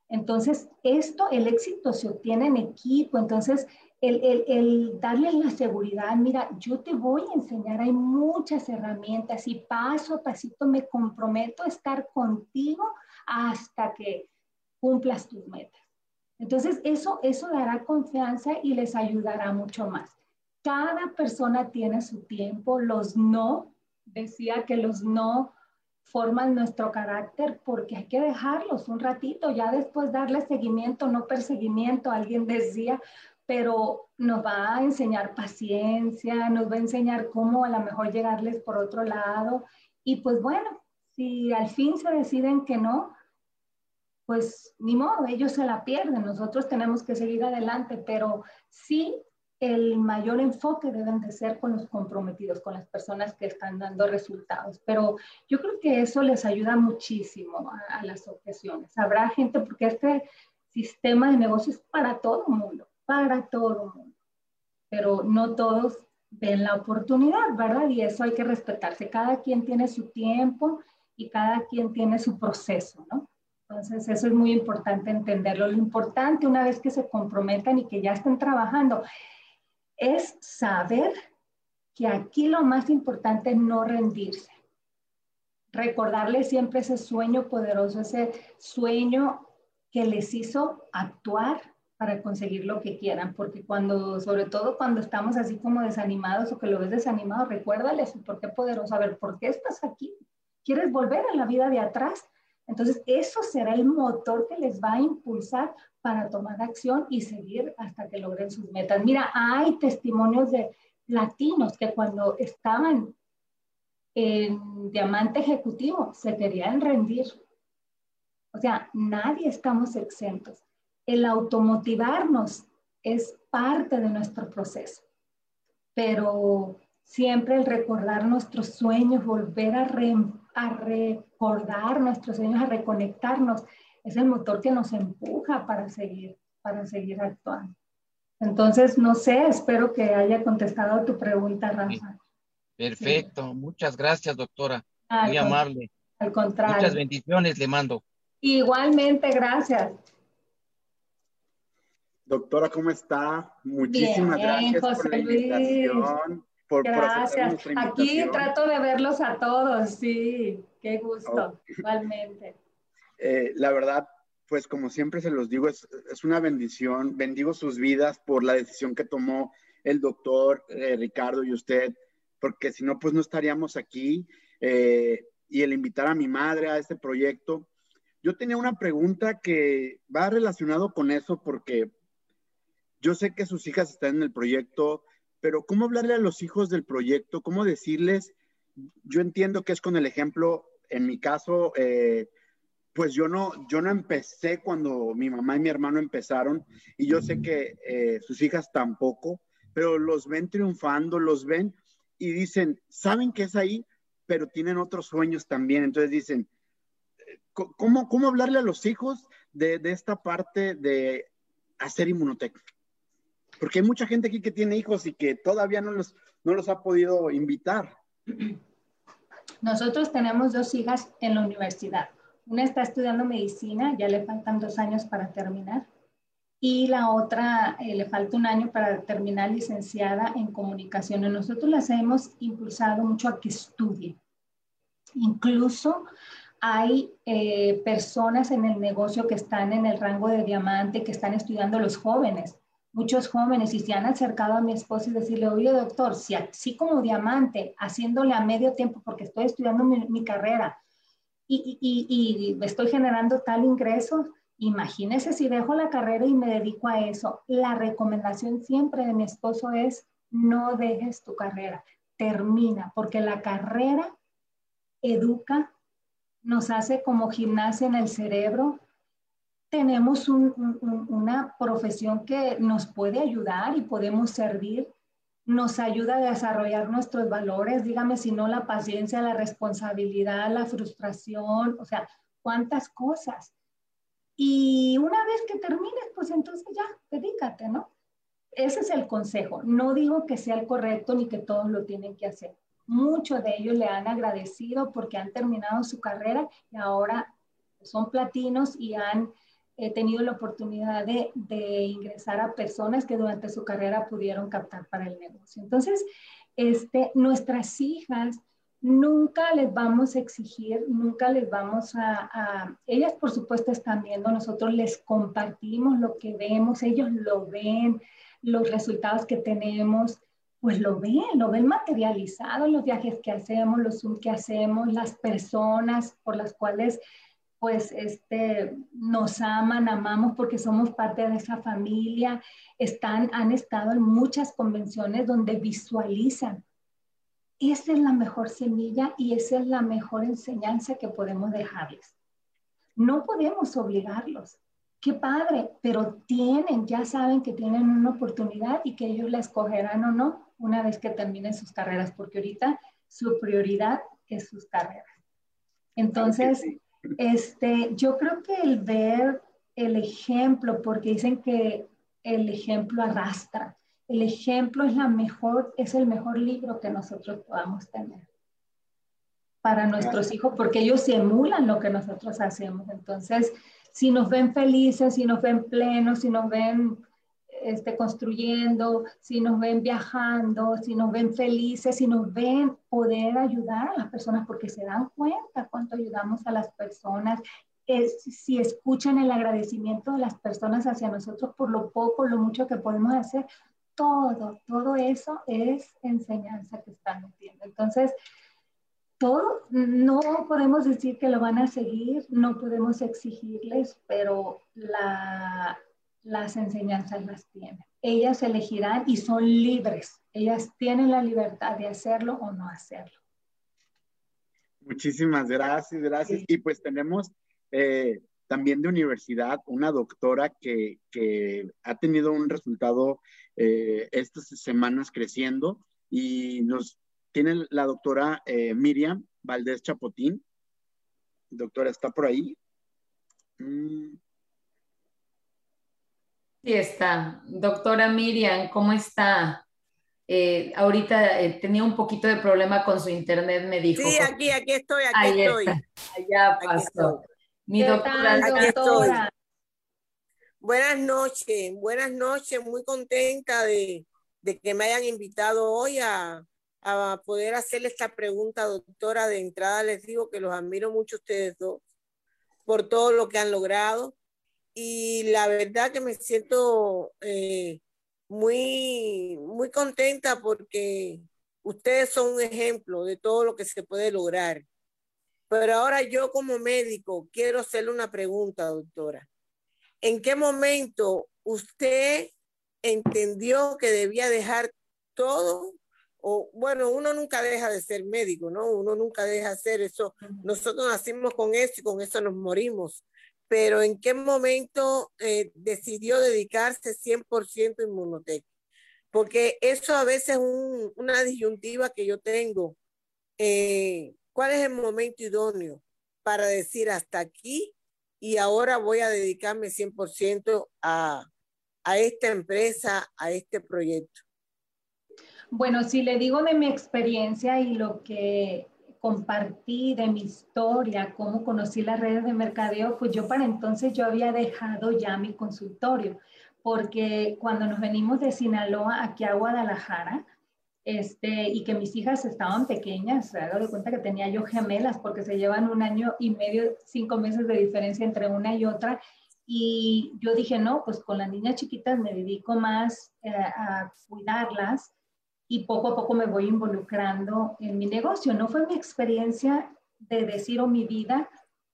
Entonces, esto, el éxito se obtiene en equipo. Entonces, el, el, el, darle la seguridad, mira, yo te voy a enseñar, hay muchas herramientas y paso a pasito me comprometo a estar contigo hasta que cumplas tus metas. Entonces, eso, eso dará confianza y les ayudará mucho más. Cada persona tiene su tiempo, los no, decía que los no forman nuestro carácter porque hay que dejarlos un ratito, ya después darle seguimiento, no perseguimiento, alguien decía, pero nos va a enseñar paciencia, nos va a enseñar cómo a lo mejor llegarles por otro lado. Y pues bueno, si al fin se deciden que no, pues ni modo, ellos se la pierden, nosotros tenemos que seguir adelante, pero sí el mayor enfoque deben de ser con los comprometidos, con las personas que están dando resultados. Pero yo creo que eso les ayuda muchísimo a, las objeciones. Habrá gente, porque este sistema de negocios es para todo mundo, para todo mundo. Pero no todos ven la oportunidad, ¿verdad? Y eso hay que respetarse. Cada quien tiene su tiempo y cada quien tiene su proceso, ¿no? Entonces, eso es muy importante entenderlo. Lo importante una vez que se comprometan y que ya estén trabajando es saber que aquí lo más importante es no rendirse. Recordarle siempre ese sueño poderoso, ese sueño que les hizo actuar para conseguir lo que quieran, porque cuando, sobre todo cuando estamos así como desanimados o que lo ves desanimado, recuérdales por qué poderoso, a ver, ¿por qué estás aquí? ¿Quieres volver a la vida de atrás? Entonces, eso será el motor que les va a impulsar para tomar acción y seguir hasta que logren sus metas. Mira, hay testimonios de latinos que cuando estaban en diamante ejecutivo se querían rendir. O sea, nadie estamos exentos. El automotivarnos es parte de nuestro proceso, pero siempre el recordar nuestros sueños, volver a, a recordar nuestros sueños, a reconectarnos, es el motor que nos empuja para seguir, para seguir actuando. Entonces, no sé, espero que haya contestado tu pregunta, Rafa. Perfecto, muchas gracias, doctora. Muy amable. Al contrario. Muchas bendiciones le mando. Igualmente, gracias. Doctora, ¿cómo está? Muchísimas gracias por la invitación. Gracias. Aquí trato de verlos a todos, sí, qué gusto, igualmente. Eh, la verdad, pues como siempre se los digo, es, una bendición. Bendigo sus vidas por la decisión que tomó el doctor eh, Ricardo y usted, porque si no, pues no estaríamos aquí. Eh, y el invitar a mi madre a este proyecto. Yo tenía una pregunta que va relacionado con eso porque yo sé que sus hijas están en el proyecto, pero ¿cómo hablarle a los hijos del proyecto? ¿Cómo decirles? Yo entiendo que es con el ejemplo, en mi caso, eh, pues yo no, yo no empecé cuando mi mamá y mi hermano empezaron y yo sé que eh, sus hijas tampoco, pero los ven triunfando, los ven y dicen, saben que es ahí, pero tienen otros sueños también. Entonces dicen, ¿cómo, cómo hablarle a los hijos de, de esta parte de hacer inmunotec? Porque hay mucha gente aquí que tiene hijos y que todavía no los, no los ha podido invitar. Nosotros tenemos dos hijas en la universidad. Una está estudiando medicina, ya le faltan dos años para terminar. Y la otra eh, le falta un año para terminar licenciada en comunicación. nosotros las hemos impulsado mucho a que estudien. Incluso hay eh, personas en el negocio que están en el rango de diamante, que están estudiando los jóvenes muchos jóvenes y se han acercado a mi esposo y decirle, oye doctor, si así como diamante, haciéndole a medio tiempo porque estoy estudiando mi, carrera y, y, y, estoy generando tal ingreso, imagínese si dejo la carrera y me dedico a eso. La recomendación siempre de mi esposo es, no dejes tu carrera, termina, porque la carrera educa nos hace como gimnasia en el cerebro. Tenemos una profesión que nos puede ayudar y podemos servir. Nos ayuda a desarrollar nuestros valores, dígame si no la paciencia, la responsabilidad, la frustración, o sea, cuántas cosas. Y una vez que termines, pues entonces ya, dedícate, ¿no? Ese es el consejo. No digo que sea el correcto ni que todos lo tienen que hacer. Muchos de ellos le han agradecido porque han terminado su carrera y ahora son platinos y han eh, tenido la oportunidad de, de, ingresar a personas que durante su carrera pudieron captar para el negocio. Entonces, este, nuestras hijas nunca les vamos a exigir, nunca les vamos a, ellas por supuesto están viendo, nosotros les compartimos lo que vemos, ellos lo ven, los resultados que tenemos, pues lo ven, lo ven materializado, los viajes que hacemos, los Zoom que hacemos, las personas por las cuales pues este, nos aman, amamos porque somos parte de esa familia, están, han estado en muchas convenciones donde visualizan esa es la mejor semilla y esa es la mejor enseñanza que podemos dejarles. No podemos obligarlos. Qué padre, pero tienen, ya saben que tienen una oportunidad y que ellos la escogerán o no una vez que terminen sus carreras, porque ahorita su prioridad es sus carreras. Entonces, este, yo creo que el ver el ejemplo, porque dicen que el ejemplo arrastra, el ejemplo es, la mejor, es el mejor libro que nosotros podamos tener para nuestros hijos, porque ellos se emulan lo que nosotros hacemos. Entonces, si nos ven felices, si nos ven plenos, si nos ven este, construyendo, si nos ven viajando, si nos ven felices, si nos ven poder ayudar a las personas, porque se dan cuenta cuánto ayudamos a las personas, es, si escuchan el agradecimiento de las personas hacia nosotros por lo poco, lo mucho que podemos hacer, todo, todo eso es enseñanza que están metiendo. Entonces, todo, no podemos decir que lo van a seguir, no podemos exigirles, pero la, las enseñanzas las tienen. Ellas elegirán y son libres. Ellas tienen la libertad de hacerlo o no hacerlo. Muchísimas gracias, gracias. Y pues tenemos eh, también de universidad una doctora que, que ha tenido un resultado eh, estas semanas creciendo y nos tiene la doctora eh, Miriam Valdés Chapotín. Doctora, ¿está por ahí? Mm. Sí está. Doctora Miriam, ¿cómo está? Eh, ahorita tenía un poquito de problema con su internet, me dijo. Sí, aquí, aquí estoy, aquí estoy. Allá pasó. Mi doctora. Buenas noches, buenas noches, muy contenta de, que me hayan invitado hoy a, poder hacerle esta pregunta, doctora. De entrada les digo que los admiro mucho ustedes dos por todo lo que han logrado y la verdad que me siento eh, muy, muy contenta porque ustedes son un ejemplo de todo lo que se puede lograr. Pero ahora yo como médico quiero hacerle una pregunta, doctora. ¿En qué momento usted entendió que debía dejar todo? O bueno, uno nunca deja de ser médico, ¿no? Uno nunca deja de hacer eso. Nosotros nacimos con eso y con eso nos morimos. Pero ¿en qué momento eh, decidió dedicarse 100% a Inmunotech? Porque eso a veces es una disyuntiva que yo tengo. Eh, ¿Cuál es el momento idóneo para decir hasta aquí y ahora voy a dedicarme 100% a, a esta empresa, a este proyecto? Bueno, si le digo de mi experiencia y lo que compartí de mi historia, cómo conocí las redes de mercadeo, pues yo para entonces yo había dejado ya mi consultorio, porque cuando nos venimos de Sinaloa aquí a Guadalajara, este, y que mis hijas estaban pequeñas, se de cuenta que tenía yo gemelas porque se llevan un año y medio, cinco meses de diferencia entre una y otra. Y yo dije, no, pues con las niñas chiquitas me dedico más eh, a cuidarlas y poco a poco me voy involucrando en mi negocio. No fue mi experiencia de decir o mi vida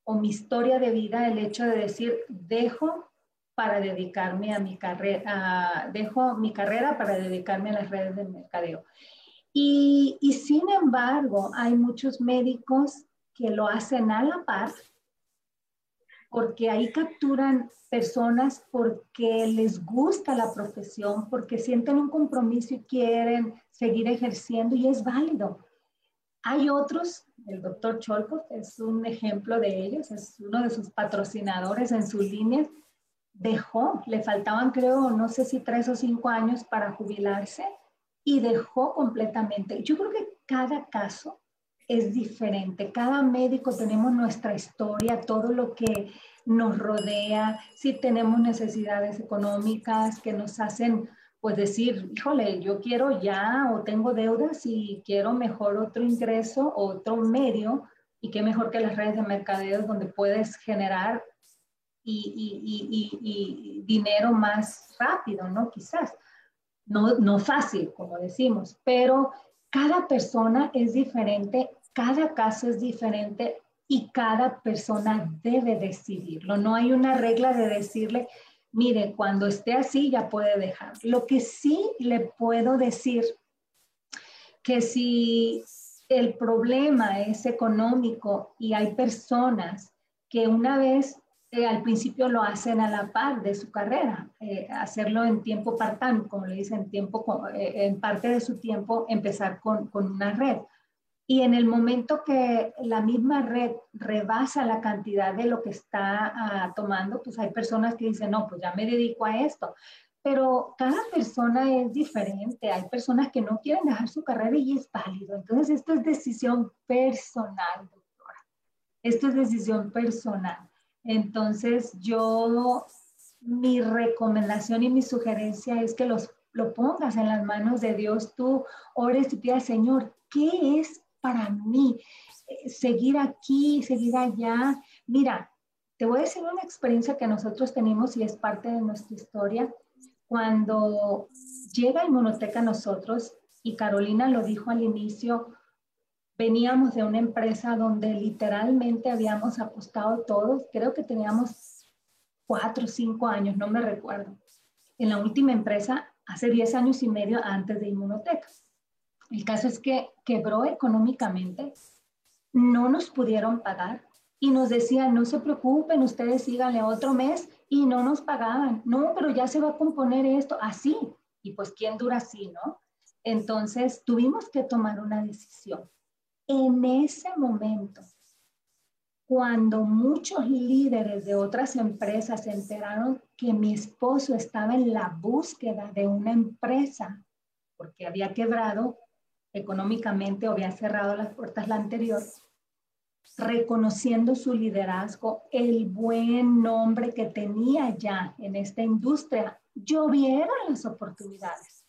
o mi historia de vida el hecho de decir, dejo para dedicarme a mi carrera, dejo mi carrera para dedicarme a las redes de mercadeo. Y, y, sin embargo, hay muchos médicos que lo hacen a la par, porque ahí capturan personas porque les gusta la profesión, porque sienten un compromiso y quieren seguir ejerciendo y es válido. Hay otros, el doctor Cholkov es un ejemplo de ellos, es uno de sus patrocinadores en sus líneas, dejó, le faltaban creo, no sé si tres o cinco años para jubilarse y dejó completamente. Yo creo que cada caso es diferente, cada médico tenemos nuestra historia, todo lo que nos rodea, si tenemos necesidades económicas que nos hacen pues decir, híjole, yo quiero ya o tengo deudas y quiero mejor otro ingreso, otro medio, y qué mejor que las redes de mercadeo donde puedes generar y, dinero más rápido, ¿no? Quizás. No, no fácil, como decimos, pero cada persona es diferente, cada caso es diferente y cada persona debe decidirlo. No hay una regla de decirle, mire, cuando esté así ya puede dejar. Lo que sí le puedo decir, que si el problema es económico y hay personas que una vez eh, al principio lo hacen a la par de su carrera, eh, hacerlo en tiempo part-time, como le dicen, tiempo, eh, en parte de su tiempo, empezar con, con, una red. Y en el momento que la misma red rebasa la cantidad de lo que está ah, tomando, pues hay personas que dicen, no, pues ya me dedico a esto. Pero cada persona es diferente. Hay personas que no quieren dejar su carrera y es válido. Entonces, esto es decisión personal, doctora. Esto es decisión personal. Entonces, yo, mi recomendación y mi sugerencia es que los, lo pongas en las manos de Dios. Tú ores y pidas, Señor, ¿qué es para mí? Eh, seguir aquí, seguir allá. Mira, te voy a decir una experiencia que nosotros tenemos y es parte de nuestra historia. Cuando llega Inmunoteca a nosotros, y Carolina lo dijo al inicio, veníamos de una empresa donde literalmente habíamos apostado todos, creo que teníamos cuatro o cinco años, no me recuerdo, en la última empresa hace diez años y medio antes de Inmunoteca. El caso es que quebró económicamente, no nos pudieron pagar y nos decían, no se preocupen, ustedes síganle otro mes y no nos pagaban. No, pero ya se va a componer esto así. Y pues, ¿quién dura así, no? Entonces, tuvimos que tomar una decisión en ese momento, cuando muchos líderes de otras empresas se enteraron que mi esposo estaba en la búsqueda de una empresa, porque había quebrado económicamente o había cerrado las puertas la anterior, reconociendo su liderazgo, el buen nombre que tenía ya en esta industria, llovieron las oportunidades.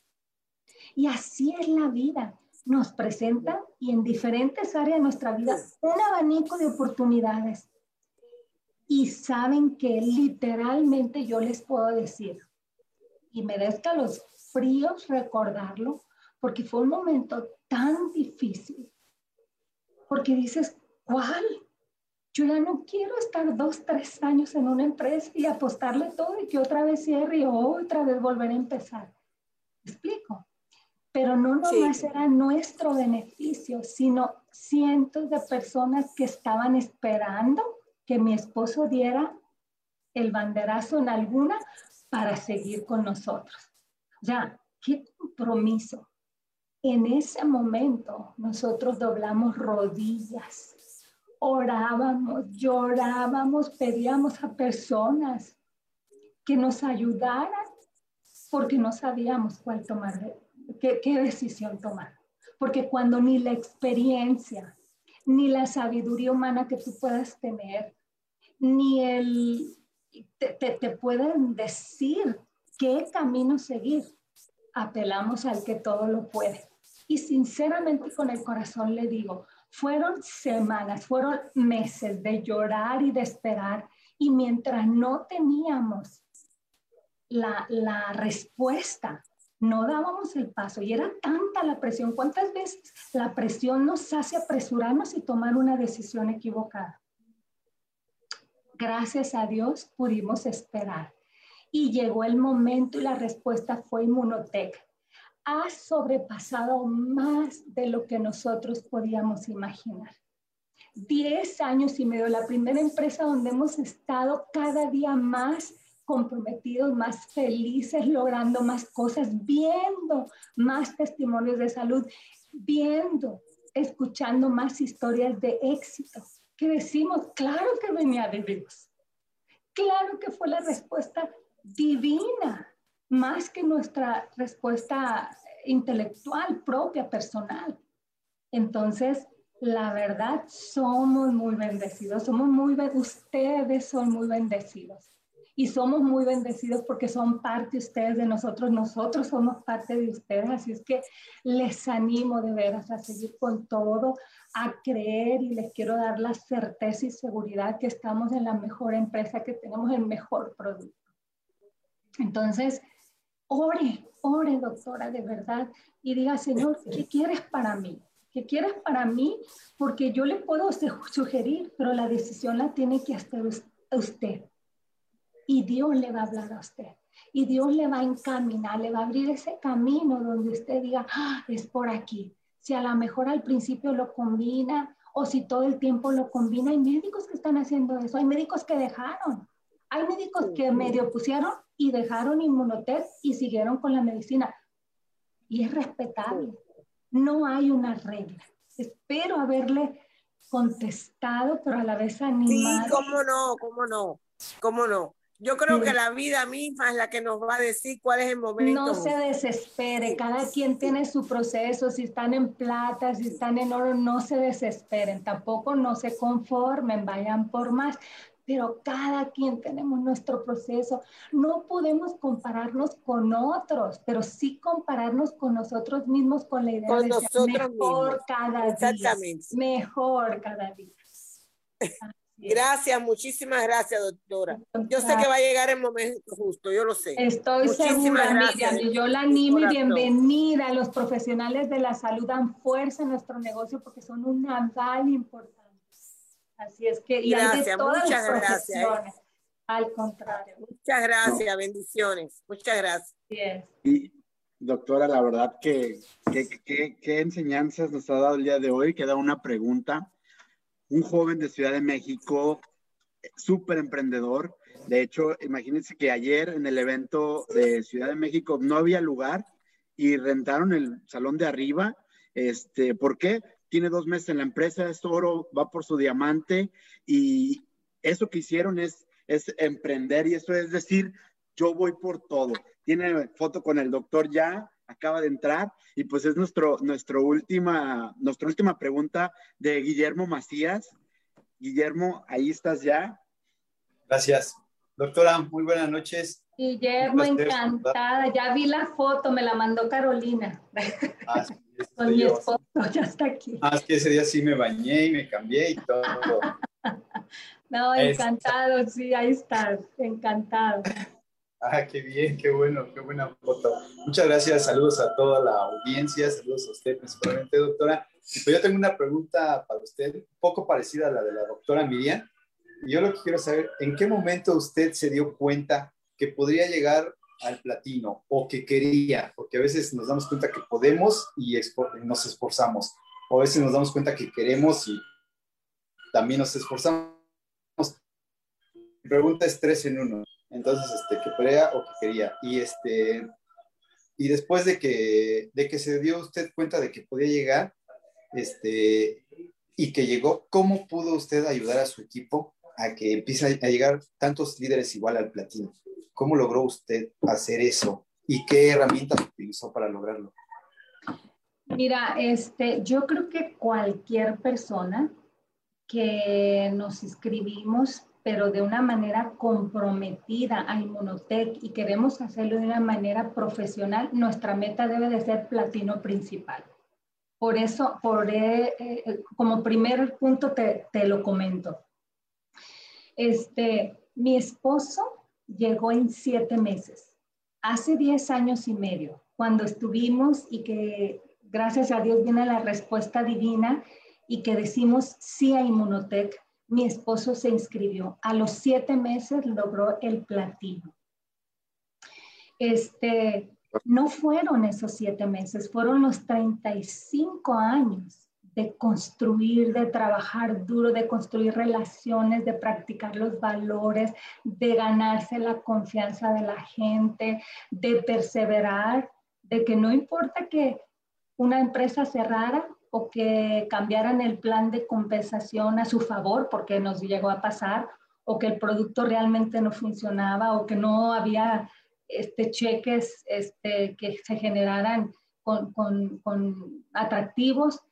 Y así es la vida nos presentan y en diferentes áreas de nuestra vida un abanico de oportunidades. Y saben que literalmente yo les puedo decir, y me da los fríos recordarlo, porque fue un momento tan difícil, porque dices, ¿cuál? Yo ya no quiero estar dos, tres años en una empresa y apostarle todo y que otra vez cierre y otra vez volver a empezar. explico? Pero no nomás era nuestro beneficio, sino cientos de personas que estaban esperando que mi esposo diera el banderazo en alguna para seguir con nosotros. Ya, qué compromiso. En ese momento nosotros doblamos rodillas, orábamos, llorábamos, pedíamos a personas que nos ayudaran porque no sabíamos cuál tomar qué, decisión tomar. Porque cuando ni la experiencia, ni la sabiduría humana que tú puedas tener, ni el, te, te, pueden decir qué camino seguir, apelamos al que todo lo puede. Y sinceramente con el corazón le digo, fueron semanas, fueron meses de llorar y de esperar. Y mientras no teníamos la, la respuesta no dábamos el paso y era tanta la presión. ¿Cuántas veces la presión nos hace apresurarnos y tomar una decisión equivocada? Gracias a Dios pudimos esperar y llegó el momento y la respuesta fue Inmunotech. Ha sobrepasado más de lo que nosotros podíamos imaginar. Diez años y medio, la primera empresa donde hemos estado cada día más comprometidos, más felices, logrando más cosas, viendo más testimonios de salud, viendo, escuchando más historias de éxito, que decimos, claro que venía de Dios, claro que fue la respuesta divina, más que nuestra respuesta intelectual propia, personal. Entonces, la verdad, somos muy bendecidos, somos muy, ustedes son muy bendecidos. Y somos muy bendecidos porque son parte ustedes de nosotros, nosotros somos parte de ustedes. Así es que les animo de veras a seguir con todo, a creer y les quiero dar la certeza y seguridad que estamos en la mejor empresa, que tenemos el mejor producto. Entonces, ore, ore, doctora, de verdad, y diga, Señor, ¿qué quieres para mí? ¿Qué quieres para mí? Porque yo le puedo sugerir, pero la decisión la tiene que hacer usted. Y Dios le va a hablar a usted. Y Dios le va a encaminar, le va a abrir ese camino donde usted diga, ah, es por aquí. Si a lo mejor al principio lo combina o si todo el tiempo lo combina, hay médicos que están haciendo eso, hay médicos que dejaron, hay médicos que medio pusieron y dejaron inmunotest y siguieron con la medicina. Y es respetable. No hay una regla. Espero haberle contestado, pero a la vez animado. Sí, cómo no, cómo no, cómo no. Yo creo que la vida misma es la que nos va a decir cuál es el momento. No se desespere, cada quien tiene su proceso, si están en plata, si están en oro, no se desesperen, tampoco no se conformen, vayan por más pero cada quien tenemos nuestro proceso. No podemos compararnos con otros, pero sí compararnos con nosotros mismos con la idea de ser mejor cada día. Mejor cada día. Gracias, muchísimas gracias, doctora. Yo sé que va a llegar el momento justo, yo lo sé. Estoy segura, Miriam, y yo la animo y bienvenida. Los profesionales de la salud dan fuerza en nuestro negocio porque son un aval importante. Así es que, y gracias, muchas gracias. ¿eh? Al contrario. Muchas gracias, bendiciones. Muchas gracias. Y, doctora, la verdad que qué enseñanzas nos ha dado el día de hoy. Queda una pregunta. Un joven de Ciudad de México, súper emprendedor. De hecho, imagínense que ayer en el evento de Ciudad de México no había lugar y rentaron el salón de arriba. Este, ¿Por qué? tiene dos meses en la empresa, es oro, va por su diamante y eso que hicieron es, es emprender y eso es decir, yo voy por todo. Tiene foto con el doctor ya, acaba de entrar y pues es nuestro, nuestro última, nuestra última pregunta de Guillermo Macías. Guillermo, ahí estás ya. Gracias. Doctora, muy buenas noches. Guillermo, encantada. Ya vi la foto, me la mandó Carolina. Ah, con mi esposo, ya está aquí. Ah, que ese día sí me bañé y me cambié y todo. no, encantado, sí, ahí estás, encantado. Ah, qué bien, qué bueno, qué buena foto. Muchas gracias, saludos a toda la audiencia, saludos a usted principalmente, doctora. Pues yo tengo una pregunta para usted, un poco parecida a la de la doctora Miriam. Yo lo que quiero saber, ¿en qué momento usted se dio cuenta que podría llegar al platino o que quería, porque a veces nos damos cuenta que podemos y nos esforzamos, o a veces nos damos cuenta que queremos y también nos esforzamos. Mi pregunta es tres en uno, entonces, este, que podría o que quería. Y, este, y después de que, de que se dio usted cuenta de que podía llegar, este, y que llegó, ¿cómo pudo usted ayudar a su equipo a que empiece a llegar tantos líderes igual al platino? ¿Cómo logró usted hacer eso? ¿Y qué herramientas utilizó para lograrlo? Mira, este, yo creo que cualquier persona que nos inscribimos, pero de una manera comprometida a Inmunotech y queremos hacerlo de una manera profesional, nuestra meta debe de ser platino principal. Por eso, por, eh, eh, como primer punto te, te lo comento. Este, mi esposo llegó en siete meses. Hace diez años y medio, cuando estuvimos y que gracias a Dios viene la respuesta divina y que decimos sí a Inmunotech, mi esposo se inscribió. A los siete meses logró el platino. Este, no fueron esos siete meses, fueron los 35 años de construir, de trabajar duro, de construir relaciones, de practicar los valores, de ganarse la confianza de la gente, de perseverar, de que no importa que una empresa cerrara o que cambiaran el plan de compensación a su favor, porque nos llegó a pasar, o que el producto realmente no funcionaba, o que no había este, cheques este, que se generaran con, con, con atractivos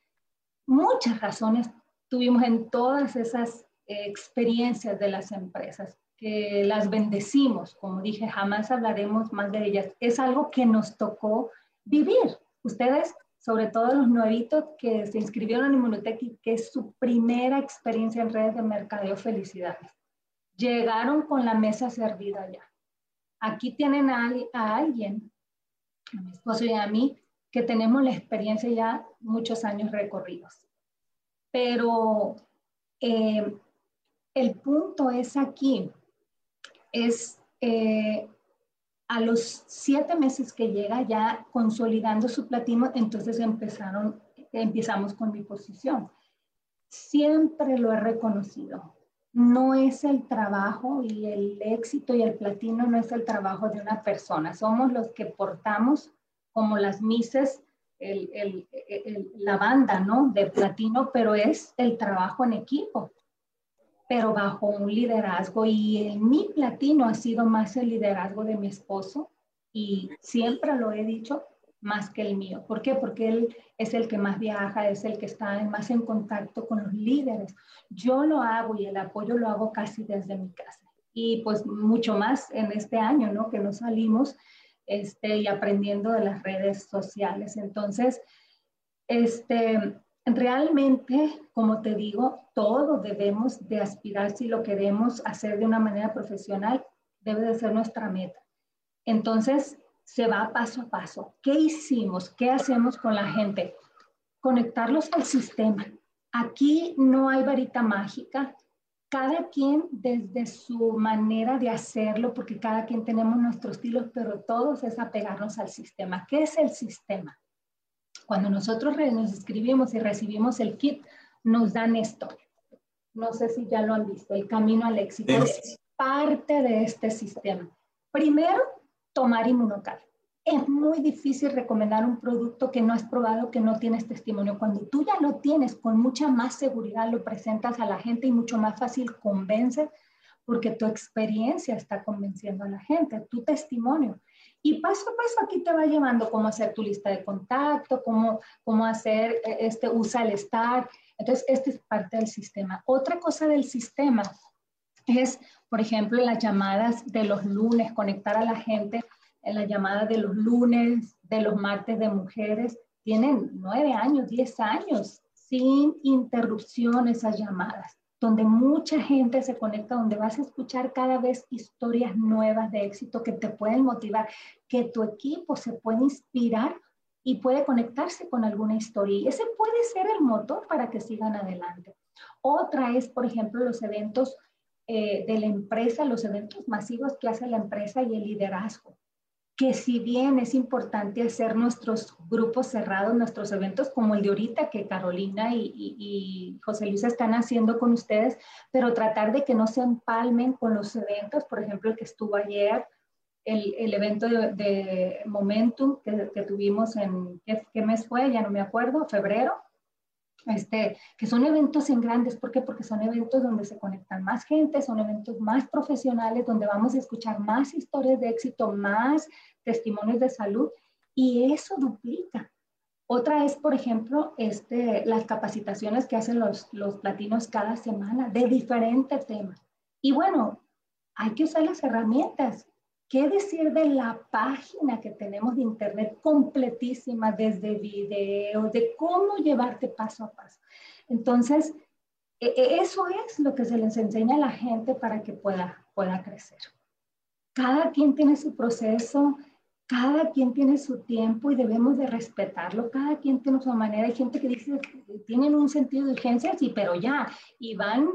muchas razones tuvimos en todas esas experiencias de las empresas, que las bendecimos, como dije, jamás hablaremos más de ellas. Es algo que nos tocó vivir. Ustedes, sobre todo los nuevitos que se inscribieron en Inmunotech y que es su primera experiencia en redes de mercadeo, felicidades. Llegaron con la mesa servida ya. Aquí tienen a, alguien, a mi esposo y a mí, que tenemos la experiencia ya muchos años recorridos. Pero eh, el punto es aquí, es eh, a los siete meses que llega ya consolidando su platino, entonces empezaron, empezamos con mi posición. Siempre lo he reconocido. No es el trabajo y el éxito y el platino no es el trabajo de una persona. Somos los que portamos como las mises, la banda, ¿no? De platino, pero es el trabajo en equipo, pero bajo un liderazgo. Y mi platino ha sido más el liderazgo de mi esposo y siempre lo he dicho, más que el mío. ¿Por qué? Porque él es el que más viaja, es el que está más en contacto con los líderes. Yo lo hago y el apoyo lo hago casi desde mi casa. Y pues mucho más en este año, ¿no? Que nos salimos este, y aprendiendo de las redes sociales. Entonces, este, realmente, como te digo, todos debemos de aspirar si lo queremos hacer de una manera profesional, debe de ser nuestra meta. Entonces, se va paso a paso. ¿Qué hicimos? ¿Qué hacemos con la gente? Conectarlos al sistema. Aquí no hay varita mágica, cada quien desde su manera de hacerlo, porque cada quien tenemos nuestros estilos, pero todos es apegarnos al sistema. ¿Qué es el sistema? Cuando nosotros nos escribimos y recibimos el kit, nos dan esto. No sé si ya lo han visto, el camino al éxito es parte de este sistema. Primero, tomar inmunocal es muy difícil recomendar un producto que no has probado, que no tienes testimonio. Cuando tú ya lo tienes, con mucha más seguridad lo presentas a la gente y mucho más fácil convences porque tu experiencia está convenciendo a la gente, tu testimonio. Y paso a paso aquí te va llevando cómo hacer tu lista de contacto, cómo, cómo hacer, eh, este, usa el Start. Entonces, este es parte del sistema. Otra cosa del sistema es, por ejemplo, las llamadas de los lunes, conectar a la gente en la llamada de los lunes, de los martes de mujeres, tienen nueve años, diez años, sin interrupción esas llamadas, donde mucha gente se conecta, donde vas a escuchar cada vez historias nuevas de éxito que te pueden motivar, que tu equipo se puede inspirar y puede conectarse con alguna historia. Y ese puede ser el motor para que sigan adelante. Otra es, por ejemplo, los eventos eh, de la empresa, los eventos masivos que hace la empresa y el liderazgo que si bien es importante hacer nuestros grupos cerrados, nuestros eventos como el de ahorita que Carolina y, José Luis están haciendo con ustedes, pero tratar de que no se empalmen con los eventos, por ejemplo, el que estuvo ayer, el, evento de, Momentum que, tuvimos en, ¿qué mes fue? Ya no me acuerdo, febrero, este, que son eventos en grandes, ¿por qué? Porque son eventos donde se conectan más gente, son eventos más profesionales, donde vamos a escuchar más historias de éxito, más testimonios de salud, y eso duplica. Otra es, por ejemplo, este, las capacitaciones que hacen los, los platinos cada semana de diferentes temas. Y bueno, hay que usar las herramientas. ¿Qué decir de la página que tenemos de internet completísima, desde videos, de cómo llevarte paso a paso? Entonces, e, e, eso es lo que se les enseña a la gente para que pueda, pueda crecer. Cada quien tiene su proceso, cada quien tiene su tiempo y debemos de respetarlo. Cada quien tiene su manera. Hay gente que dice que tienen un sentido de urgencia, sí, pero ya, y van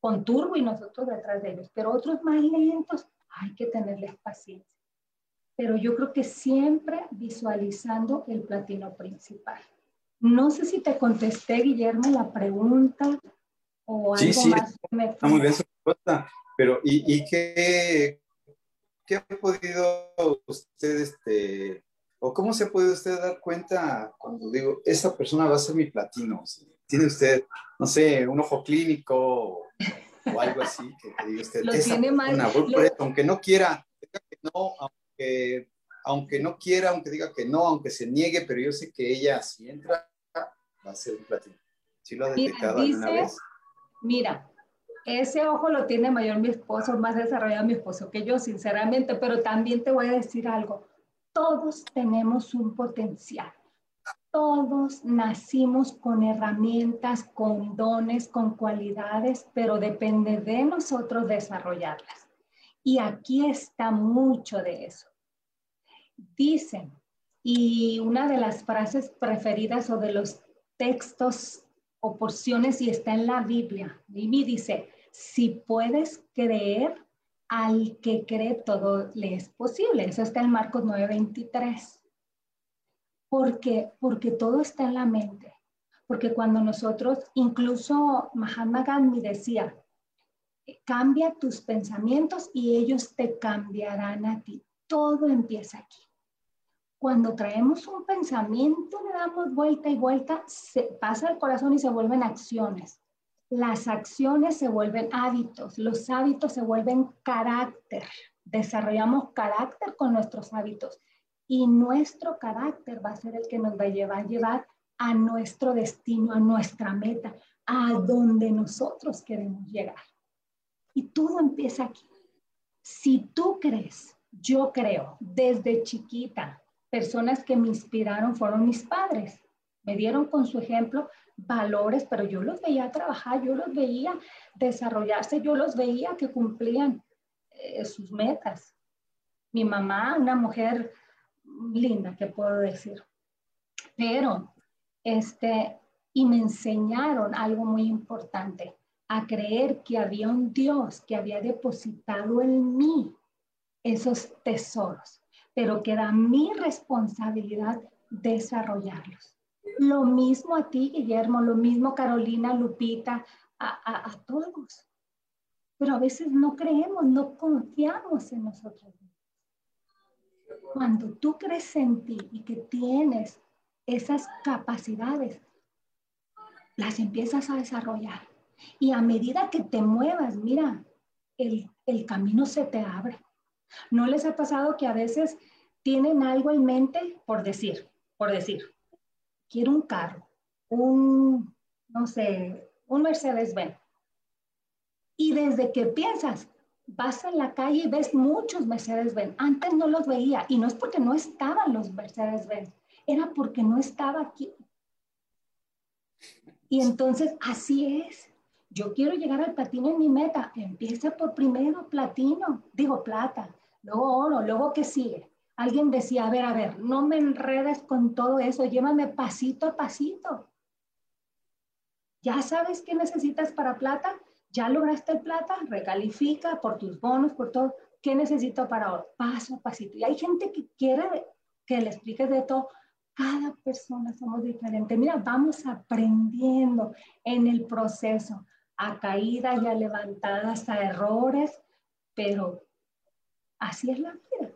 con turbo y nosotros detrás de ellos. Pero otros más lentos, hay que tenerles paciencia. Pero yo creo que siempre visualizando el platino principal. No sé si te contesté, Guillermo, la pregunta o algo sí, sí, más. Está muy bien su respuesta, pero ¿y, y qué, qué, ha podido usted, este, o cómo se puede usted dar cuenta cuando digo, esa persona va a ser mi platino? ¿Tiene usted, no sé, un ojo clínico o, algo así que, diga usted, lo tiene mal, aunque no quiera, que no, aunque aunque no quiera, aunque diga que no, aunque se niegue, pero yo sé que ella si entra va a ser un platino. ¿Sí lo ha detectado alguna vez? Mira, ese ojo lo tiene mayor mi esposo, más desarrollado mi esposo que yo, sinceramente, pero también te voy a decir algo. Todos tenemos un potencial. Todos nacimos con herramientas, con dones, con cualidades, pero depende de nosotros desarrollarlas. Y aquí está mucho de eso dicen, y una de las frases preferidas o de los textos o porciones y está en la Biblia, Mimi dice, si puedes creer, al que cree todo le es posible. Eso está en Marcos 9:23. ¿Por qué? Porque todo está en la mente. Porque cuando nosotros, incluso Mahatma Gandhi decía, cambia tus pensamientos y ellos te cambiarán a ti. Todo empieza aquí. Cuando traemos un pensamiento, le damos vuelta y vuelta, se pasa el corazón y se vuelven acciones. Las acciones se vuelven hábitos, los hábitos se vuelven carácter. Desarrollamos carácter con nuestros hábitos y nuestro carácter va a ser el que nos va a llevar, a llevar a nuestro destino, a nuestra meta, a donde nosotros queremos llegar. Y todo empieza aquí. Si tú crees, yo creo, desde chiquita, personas que me inspiraron fueron mis padres. Me dieron con su ejemplo valores, pero yo los veía trabajar, yo los veía desarrollarse, yo los veía que cumplían eh, sus metas. Mi mamá, una mujer linda, que puedo decir. Pero, este, y me enseñaron algo muy importante, a creer que había un Dios que había depositado en mí esos tesoros pero queda mi responsabilidad desarrollarlos. Lo mismo a ti, Guillermo, lo mismo Carolina, Lupita, a, todos. Pero a veces no creemos, no confiamos en nosotros Cuando tú crees en ti y que tienes esas capacidades, las empiezas a desarrollar. Y a medida que te muevas, mira, el, el camino se te abre. ¿No les ha pasado que a veces tienen algo en mente por decir, por decir, quiero un carro, un, no sé, un Mercedes-Benz? Y desde que piensas, vas a la calle y ves muchos Mercedes-Benz. Antes no los veía y no es porque no estaban los Mercedes-Benz, era porque no estaba aquí. Y entonces así es. Yo quiero llegar al platino en mi meta. Empieza por primero platino, digo plata, luego oro, luego ¿qué sigue? Alguien decía, a ver, a ver, no me enredes con todo eso, llévame pasito a pasito. Ya sabes qué necesitas para plata, ya lograste el plata, recalifica por tus bonos, por todo. ¿Qué necesito para oro? Paso a pasito. Y hay gente que quiere que le expliques de todo. Cada persona somos diferentes. Mira, vamos aprendiendo en el proceso, a caídas y a levantadas, a errores, pero Así es la vida.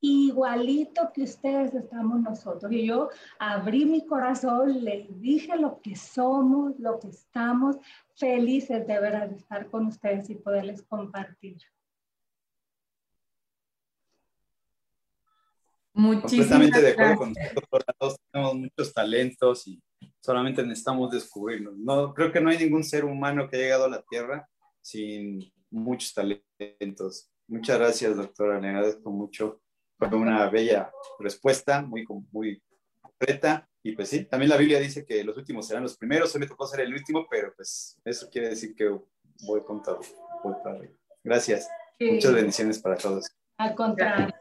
Igualito que ustedes estamos nosotros. Y yo abrí mi corazón, les dije lo que somos, lo que estamos, felices de verdad de estar con ustedes y poderles compartir. Muchísimas Completamente de acuerdo con todos. Tenemos muchos talentos y solamente necesitamos descubrirlos. No, creo que no hay ningún ser humano que haya llegado a la Tierra sin muchos talentos. Muchas gracias, doctora. Le agradezco mucho. Fue una bella respuesta, muy, muy completa. Y pues sí, también la Biblia dice que los últimos serán los primeros. Hoy me tocó ser el último, pero pues eso quiere decir que voy con todo. Gracias. Muchas bendiciones para todos. Al contrario.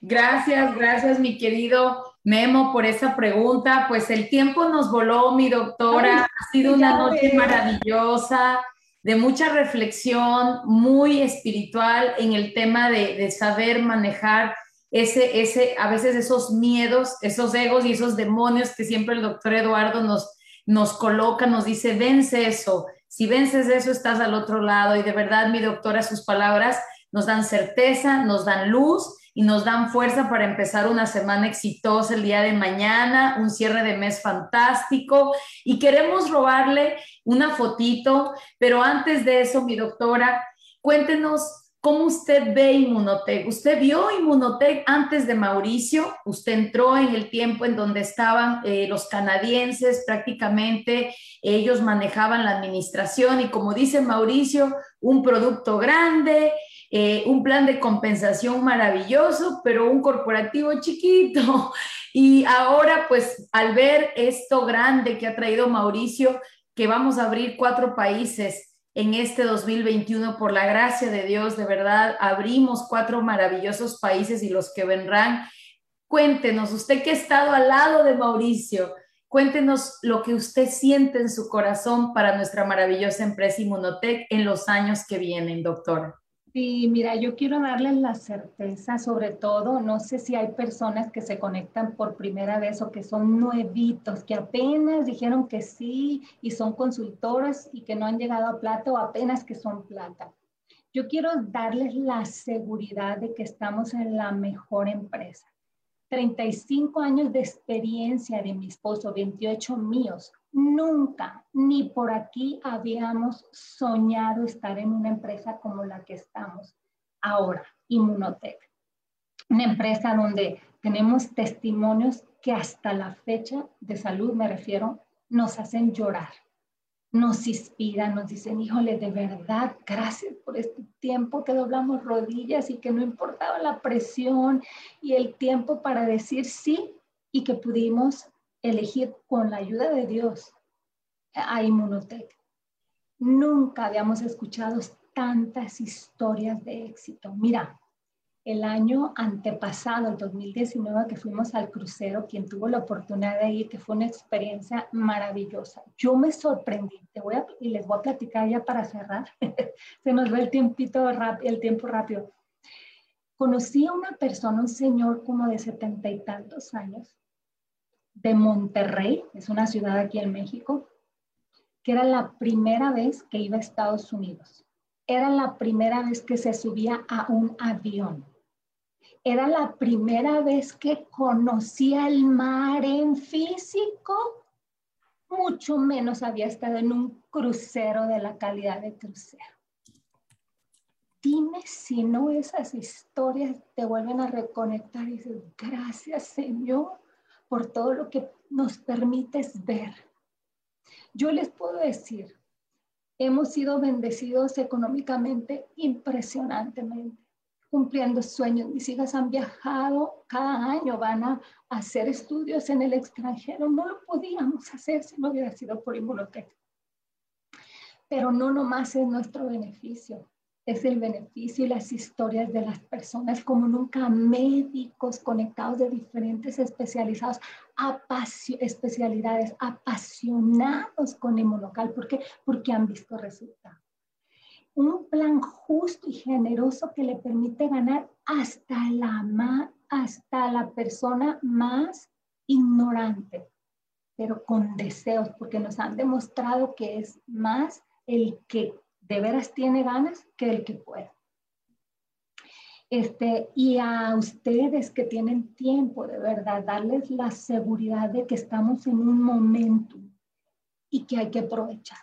Gracias, gracias, mi querido Memo, por esa pregunta. Pues el tiempo nos voló, mi doctora. ha sido una noche maravillosa de mucha reflexión, muy espiritual en el tema de, saber manejar ese, ese, a veces esos miedos, esos egos y esos demonios que siempre el doctor Eduardo nos, nos coloca, nos dice, vence eso. Si vences eso, estás al otro lado. Y de verdad, mi doctora, sus palabras nos dan certeza, nos dan luz y nos dan fuerza para empezar una semana exitosa el día de mañana, un cierre de mes fantástico. Y queremos robarle una fotito, pero antes de eso, mi doctora, cuéntenos ¿Cómo usted ve Inmunotech? ¿Usted vio Inmunotech antes de Mauricio? ¿Usted entró en el tiempo en donde estaban eh, los canadienses prácticamente? Ellos manejaban la administración y como dice Mauricio, un producto grande, eh, un plan de compensación maravilloso, pero un corporativo chiquito. Y ahora, pues, al ver esto grande que ha traído Mauricio, que vamos a abrir cuatro países en este 2021, por la gracia de Dios, de verdad, abrimos cuatro maravillosos países y los que vendrán. Cuéntenos, usted que ha estado al lado de Mauricio, cuéntenos lo que usted siente en su corazón para nuestra maravillosa empresa Inmunotech en los años que vienen, doctora. Sí, mira, yo quiero darles la certeza, sobre todo, no sé si hay personas que se conectan por primera vez o que son nuevitos, que apenas dijeron que sí y son consultoras y que no han llegado a plata o apenas que son plata. Yo quiero darles la seguridad de que estamos en la mejor empresa. 35 años de experiencia de mi esposo, 28 míos, Nunca, ni por aquí habíamos soñado estar en una empresa como la que estamos ahora, Inmunotech. Una empresa donde tenemos testimonios que hasta la fecha de salud, me refiero, nos hacen llorar, nos inspiran, nos dicen, híjole, de verdad, gracias por este tiempo que doblamos rodillas y que no importaba la presión y el tiempo para decir sí y que pudimos elegir con la ayuda de Dios a Inmunotech. Nunca habíamos escuchado tantas historias de éxito. Mira, el año antepasado, el 2019, que fuimos al crucero, quien tuvo la oportunidad de ir, que fue una experiencia maravillosa. Yo me sorprendí, te voy a, y les voy a platicar ya para cerrar, se nos ve el tiempito el tiempo rápido. Conocí a una persona, un señor como de setenta y tantos años, de Monterrey, es una ciudad aquí en México, que era la primera vez que iba a Estados Unidos. Era la primera vez que se subía a un avión. Era la primera vez que conocía el mar en físico. Mucho menos había estado en un crucero de la calidad de crucero. Dime si no esas historias te vuelven a reconectar y dices, gracias Señor por todo lo que nos permites ver. Yo les puedo decir, hemos sido bendecidos económicamente impresionantemente, cumpliendo sueños. Mis hijas han viajado cada año, van a hacer estudios en el extranjero. No lo podíamos hacer si no hubiera sido por Inmunotech. Pero no nomás es nuestro beneficio, es el beneficio y las historias de las personas, como nunca médicos conectados de diferentes especializados, especialidades, apasionados con inmunocal. ¿Por qué? Porque han visto resultados. Un plan justo y generoso que le permite ganar hasta la, hasta la persona más ignorante, pero con deseos, porque nos han demostrado que es más el que de veras tiene ganas que el que puede. Este, y a ustedes que tienen tiempo, de verdad, darles la seguridad de que estamos en un momento y que hay que aprovechar.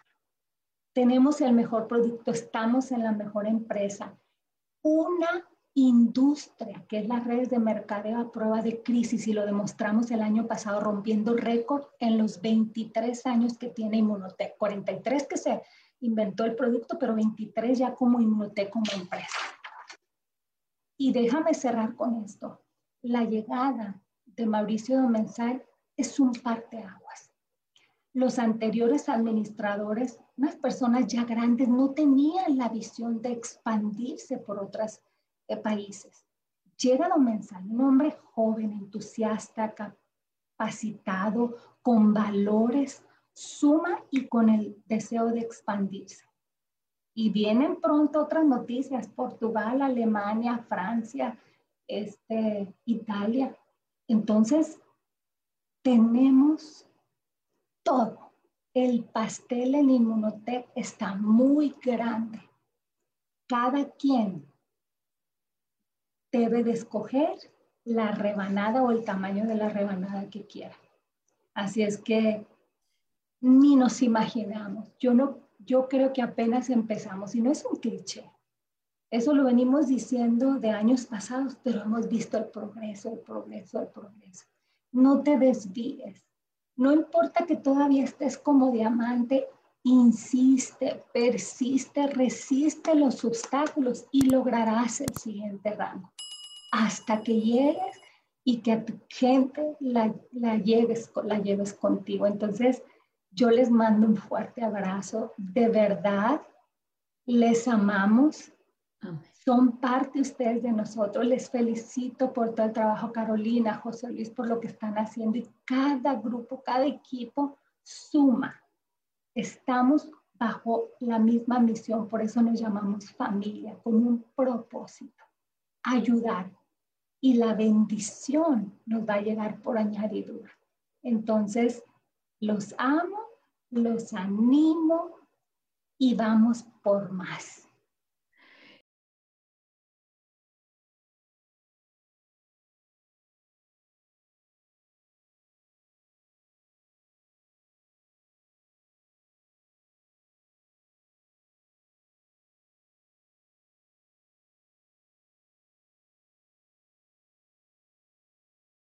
Tenemos el mejor producto, estamos en la mejor empresa. Una industria, que es las redes de mercadeo a prueba de crisis, y lo demostramos el año pasado rompiendo récord en los 23 años que tiene Inmunotech, 43 que se inventó el producto, pero 23 ya como Inmunotech como empresa. Y déjame cerrar con esto. La llegada de Mauricio Domensal es un parteaguas. Los anteriores administradores, unas personas ya grandes, no tenían la visión de expandirse por otros eh, países. Llega Domensal, un hombre joven, entusiasta, capacitado, con valores, suma y con el deseo de expandirse. Y vienen pronto otras noticias, Portugal, Alemania, Francia, este, Italia. Entonces, tenemos todo. El pastel en Inmunotech está muy grande. Cada quien debe de escoger la rebanada o el tamaño de la rebanada que quiera. Así es que ni nos imaginamos. Yo no, yo creo que apenas empezamos y no es un cliché. Eso lo venimos diciendo de años pasados, pero hemos visto el progreso, el progreso, el progreso. No te desvíes. No importa que todavía estés como diamante, insiste, persiste, resiste los obstáculos y lograrás el siguiente rango hasta que llegues y que a tu gente la, la, lleves, la lleves contigo. Entonces, yo les mando un fuerte abrazo. De verdad, les amamos. Son parte ustedes de nosotros. Les felicito por todo el trabajo, Carolina, José Luis, por lo que están haciendo. Y cada grupo, cada equipo suma. Estamos bajo la misma misión, por eso nos llamamos familia, con un propósito, ayudar, y la bendición nos va a llegar por añadidura. Entonces, los amo, los animo y vamos por más.